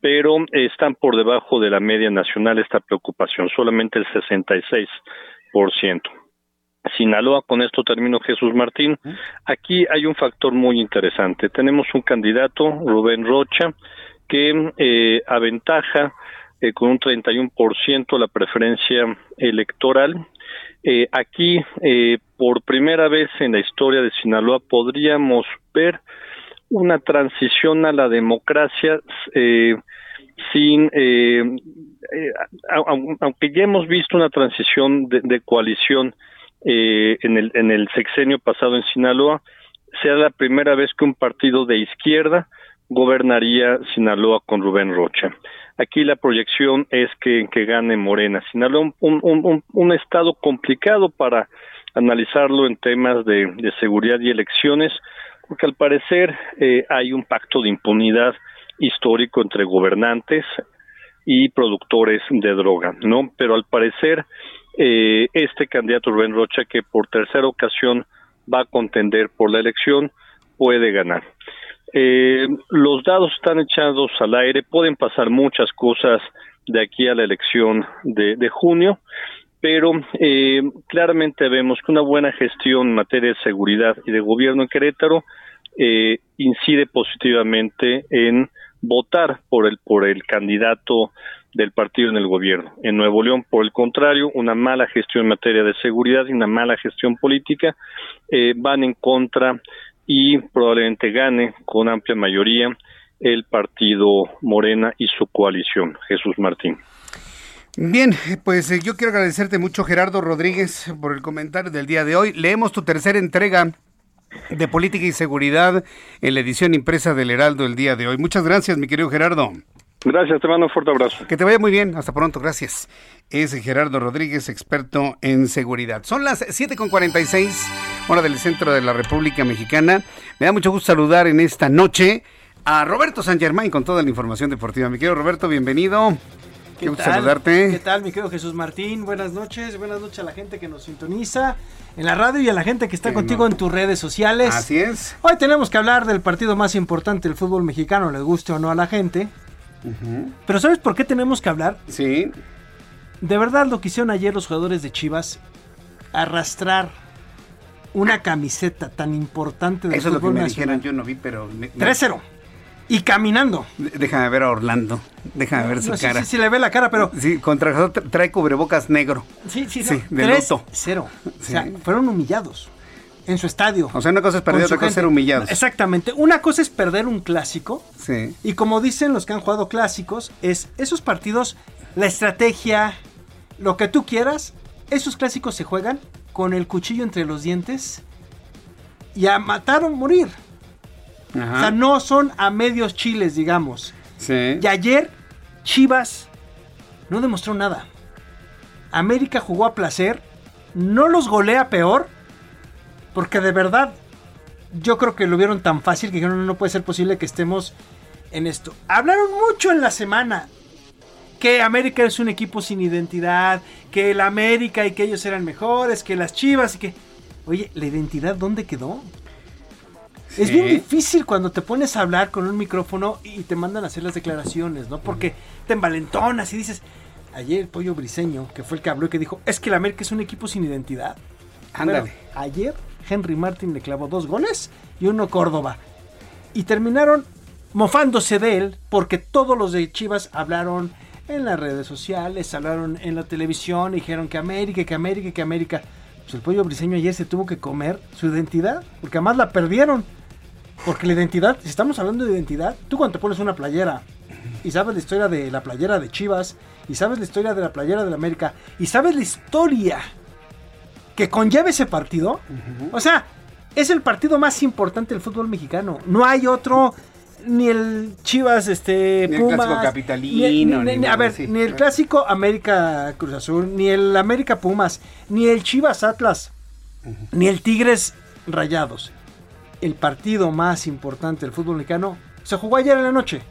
pero están por debajo de la media nacional esta preocupación, solamente el 66%. Sinaloa, con esto termino Jesús Martín. Aquí hay un factor muy interesante. Tenemos un candidato, Rubén Rocha, que eh, aventaja eh, con un 31% la preferencia electoral. Eh, aquí, eh, por primera vez en la historia de Sinaloa, podríamos ver una transición a la democracia eh, sin, eh, eh, aunque ya hemos visto una transición de, de coalición eh, en, el, en el sexenio pasado en Sinaloa, sea la primera vez que un partido de izquierda gobernaría Sinaloa con Rubén Rocha. Aquí la proyección es que, gane Morena. Sinaloa, un, un, un, estado complicado para analizarlo en temas de, de, seguridad y elecciones, porque al parecer eh, hay un pacto de impunidad histórico entre gobernantes y productores de droga, ¿no? Pero al parecer eh, este candidato Rubén Rocha, que por tercera ocasión va a contender por la elección, puede ganar. Eh, los dados están echados al aire, pueden pasar muchas cosas de aquí a la elección de, de junio, pero eh, claramente vemos que una buena gestión en materia de seguridad y de gobierno en Querétaro eh, incide positivamente en votar por el por el candidato del partido en el gobierno. En Nuevo León, por el contrario, una mala gestión en materia de seguridad y una mala gestión política eh, van en contra y probablemente gane con amplia mayoría el partido Morena y su coalición. Jesús Martín. Bien, pues eh, yo quiero agradecerte mucho Gerardo Rodríguez por el comentario del día de hoy. Leemos tu tercera entrega de política y seguridad en la edición impresa del Heraldo el día de hoy. Muchas gracias, mi querido Gerardo. Gracias, te mando un fuerte abrazo. Que te vaya muy bien, hasta pronto, gracias. Es Gerardo Rodríguez, experto en seguridad. Son las 7.46, hora del centro de la República Mexicana. Me da mucho gusto saludar en esta noche a Roberto San Germán con toda la información deportiva. Mi querido Roberto, bienvenido. ¿Qué tal? saludarte. ¿Qué tal, mi querido Jesús Martín? Buenas noches, buenas noches a la gente que nos sintoniza en la radio y a la gente que está contigo en tus redes sociales. Así es. Hoy tenemos que hablar del partido más importante del fútbol mexicano, le guste o no a la gente. Pero ¿sabes por qué tenemos que hablar? Sí. De verdad lo que hicieron ayer los jugadores de Chivas, arrastrar una camiseta tan importante del Eso es lo que me dijeron, yo no vi, pero... 3-0. Y caminando. Déjame ver a Orlando. Déjame ver su cara. Sí, sí, le ve la cara, pero. Sí, contra trae cubrebocas negro. Sí, sí, sí. De 3 0. O sea, fueron humillados en su estadio. O sea, una cosa es perder, otra cosa es ser humillados. Exactamente. Una cosa es perder un clásico. Sí. Y como dicen los que han jugado clásicos, es esos partidos, la estrategia, lo que tú quieras, esos clásicos se juegan con el cuchillo entre los dientes y a matar o morir. O sea, no son a medios chiles, digamos. Sí. Y ayer Chivas no demostró nada. América jugó a placer, no los golea peor, porque de verdad yo creo que lo vieron tan fácil que no, no puede ser posible que estemos en esto. Hablaron mucho en la semana que América es un equipo sin identidad, que el América y que ellos eran mejores, que las Chivas y que... Oye, ¿la identidad dónde quedó? Es bien difícil cuando te pones a hablar con un micrófono y te mandan a hacer las declaraciones, ¿no? Porque te envalentonas y dices, ayer el pollo briseño, que fue el que habló y que dijo, es que el América es un equipo sin identidad. Ándale. ayer Henry Martin le clavó dos goles y uno Córdoba. Y terminaron mofándose de él porque todos los de Chivas hablaron en las redes sociales, hablaron en la televisión, dijeron que América, que América, que América. Pues el pollo briseño ayer se tuvo que comer su identidad, porque además la perdieron. Porque la identidad, si estamos hablando de identidad, tú cuando te pones una playera y sabes la historia de la playera de Chivas, y sabes la historia de la playera de la América, y sabes la historia que conlleva ese partido, o sea, es el partido más importante del fútbol mexicano. No hay otro, ni el Chivas, este, ni el clásico capitalino. Ni, a ver, ni el clásico América Cruz Azul, ni el América Pumas, ni el Chivas Atlas, ni el Tigres Rayados el partido más importante del fútbol mexicano se jugó ayer en la noche.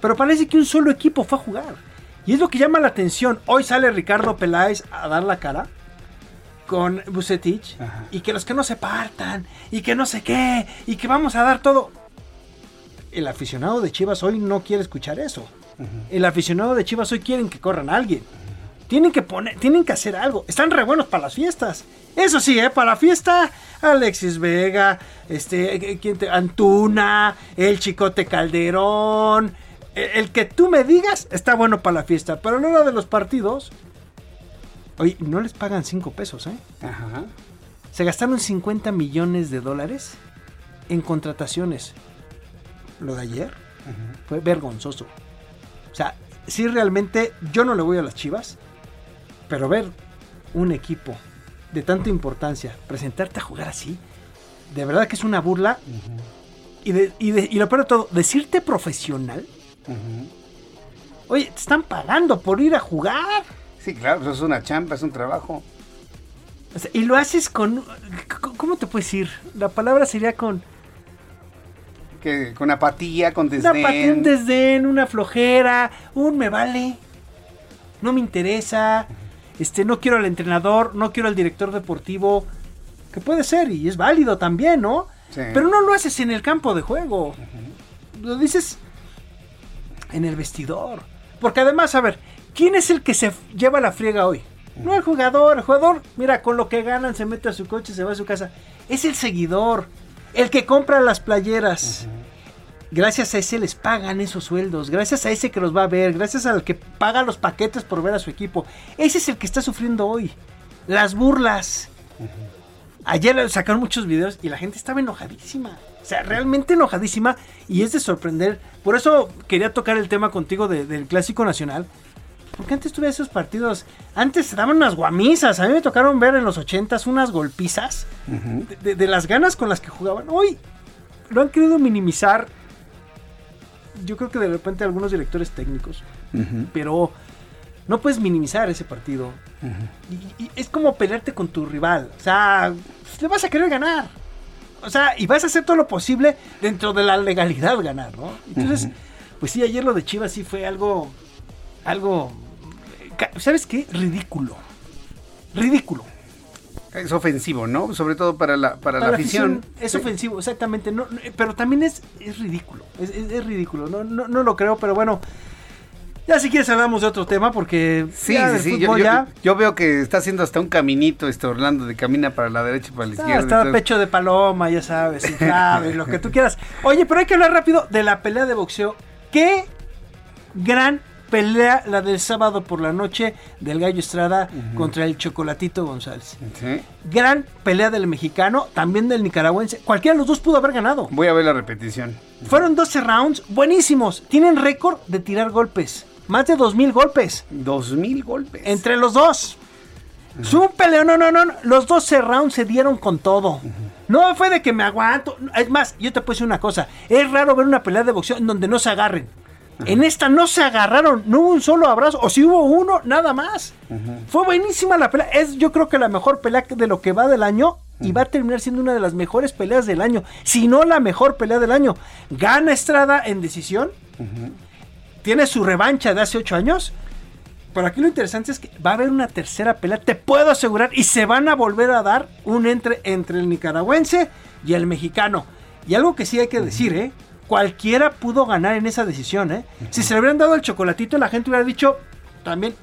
Pero parece que un solo equipo fue a jugar. Y es lo que llama la atención. Hoy sale Ricardo Peláez a dar la cara con Bucetich y que los que no se partan y que no sé qué y que vamos a dar todo. El aficionado de Chivas hoy no quiere escuchar eso. El aficionado de Chivas hoy quieren que corran a alguien. Tienen que poner, tienen que hacer algo. Están re buenos para las fiestas. Eso sí, ¿eh? para la fiesta, Alexis Vega, este, eh, ¿quién te, Antuna, el Chicote Calderón. El, el, que tú me digas está bueno para la fiesta. Pero a la hora de los partidos, oye, no les pagan 5 pesos, ¿eh? Ajá. Se gastaron 50 millones de dólares en contrataciones. Lo de ayer fue vergonzoso. O sea, sí realmente yo no le voy a las chivas, pero ver un equipo de tanta importancia, presentarte a jugar así, de verdad que es una burla. y, de, y, de, y, lo peor de todo, decirte profesional. Oye, te están pagando por ir a jugar. Sí, claro, eso es una chamba, es un trabajo. O sea, y lo haces con... ¿Cómo te puedes decir? La palabra sería con... Que, con apatía, con desdén. Una apatía, un desdén, una flojera, un me vale. No me interesa este, no quiero al entrenador, no quiero al director deportivo, que puede ser y es válido también, ¿no? Pero no lo haces en el campo de juego. Lo dices en el vestidor. Porque además, a ver, ¿quién es el que se lleva la friega hoy? No el jugador, el jugador, mira, con lo que ganan se mete a su coche, se va a su casa. Es el seguidor, el que compra las playeras gracias a ese les pagan esos sueldos, gracias a ese que los va a ver, gracias al que paga los paquetes por ver a su equipo. Ese es el que está sufriendo hoy. Las burlas. Ayer sacaron muchos videos y la gente estaba enojadísima. O sea, realmente enojadísima y es de sorprender. Por eso quería tocar el tema contigo del Clásico Nacional. Porque antes tuve esos partidos. Antes se daban unas guamisas. A mí me tocaron ver en los ochentas unas golpizas de, de las ganas con las que jugaban. Hoy lo han querido minimizar. Yo creo que de repente algunos directores técnicos. Pero no puedes minimizar ese partido. y, y es como pelearte con tu rival. O sea, le vas a querer ganar. O sea, y vas a hacer todo lo posible dentro de la legalidad ganar, ¿no? Entonces, pues sí, ayer lo de Chivas sí fue algo. Algo. ¿Sabes qué? Ridículo. Ridículo. Es ofensivo, ¿no? Sobre todo para la, para, la, afición. Es ofensivo, exactamente. No, pero también es, es ridículo. Es, es, ridículo. No, no, no lo creo, pero bueno. Ya si quieres hablamos de otro tema porque sí, sí, sí. Yo, yo, veo que está haciendo hasta un caminito este Orlando de camina para la derecha y para la izquierda. Está pecho de paloma, ya sabes, sabes, lo que tú quieras. Oye, pero hay que hablar rápido de la pelea de boxeo. Qué gran pelea la del sábado por la noche del Gallo Estrada contra el Chocolatito González. Gran pelea del mexicano, también del nicaragüense. Cualquiera de los dos pudo haber ganado. Voy a ver la repetición. Fueron 12 rounds buenísimos. Tienen récord de tirar golpes. Más de 2.000 golpes. 2.000 golpes. Entre los dos. Es un peleo, no, no, no. Los 12 rounds se dieron con todo. No fue de que me aguanto. Es más, yo te puedo decir una cosa. Es raro ver una pelea de boxeo en donde no se agarren. En esta no se agarraron, no hubo un solo abrazo, o si hubo uno, nada más. Fue buenísima la pelea. Es yo creo que la mejor pelea de lo que va del año y va a terminar siendo una de las mejores peleas del año, si no la mejor pelea del año. Gana Estrada en decisión, tiene su revancha de hace ocho años. Pero aquí lo interesante es que va a haber una tercera pelea, te puedo asegurar, y se van a volver a dar un entre entre el nicaragüense y el mexicano. Y algo que sí hay que decir, ¿eh? Cualquiera pudo ganar en esa decisión, ¿eh? Si se le hubieran dado el chocolatito, la gente hubiera dicho también.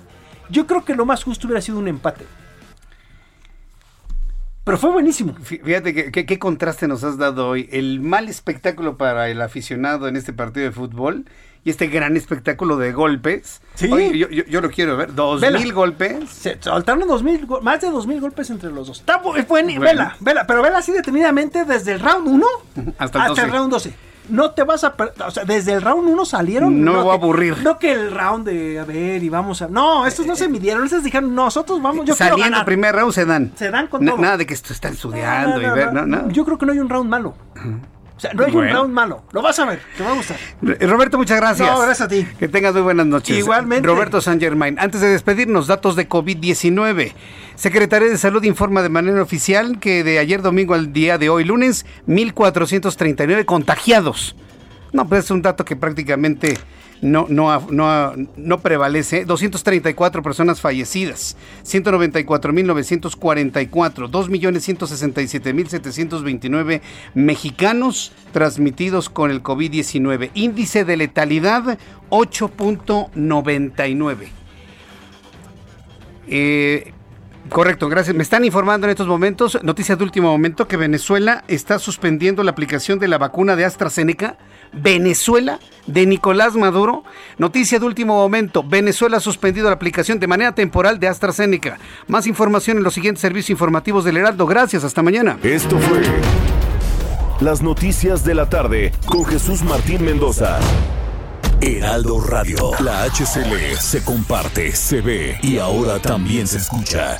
Yo creo que lo más justo hubiera sido un empate. Pero fue buenísimo. Fíjate que, qué contraste nos has dado hoy. El mal espectáculo para el aficionado en este partido de fútbol y este gran espectáculo de golpes. Sí. yo, lo quiero ver. Dos mil golpes. Se soltaron dos mil, más de dos mil golpes entre los dos. Está bueno. Vela, vela, pero vela así detenidamente desde el round 1 hasta, el, round 12 no te vas a o sea, desde el round 1 salieron. No, me voy a aburrir. No que el round de, a ver, y vamos a. No, estos no se midieron, estos dijeron, nosotros vamos, yo Saliendo quiero ganar. el primer round se dan. Se dan con todo. Nada de que esto está estudiando y ver, no, no. Yo creo que no hay un round malo. O sea, no hay un round malo. Lo vas a ver, te va a gustar. Roberto, muchas gracias. No, gracias a ti. Que tengas muy buenas noches. Igualmente. Roberto San Germain. Antes de despedirnos, datos de COVID-19. Secretaría de Salud informa de manera oficial que de ayer domingo al día de hoy, lunes, 1.439 contagiados. No, pues es un dato que prácticamente no, no, no, no prevalece. 234 personas fallecidas, 194.944, 2.167.729 mexicanos transmitidos con el COVID-19. Índice de letalidad 8.99. Eh, Correcto, gracias. Me están informando en estos momentos, noticias de último momento, que Venezuela está suspendiendo la aplicación de la vacuna de AstraZeneca. Venezuela de Nicolás Maduro. Noticia de último momento, Venezuela ha suspendido la aplicación de manera temporal de AstraZeneca. Más información en los siguientes servicios informativos del Heraldo. Gracias, hasta mañana. Esto fue las noticias de la tarde con Jesús Martín Mendoza. Heraldo Radio. La HCL se comparte, se ve y ahora también se escucha.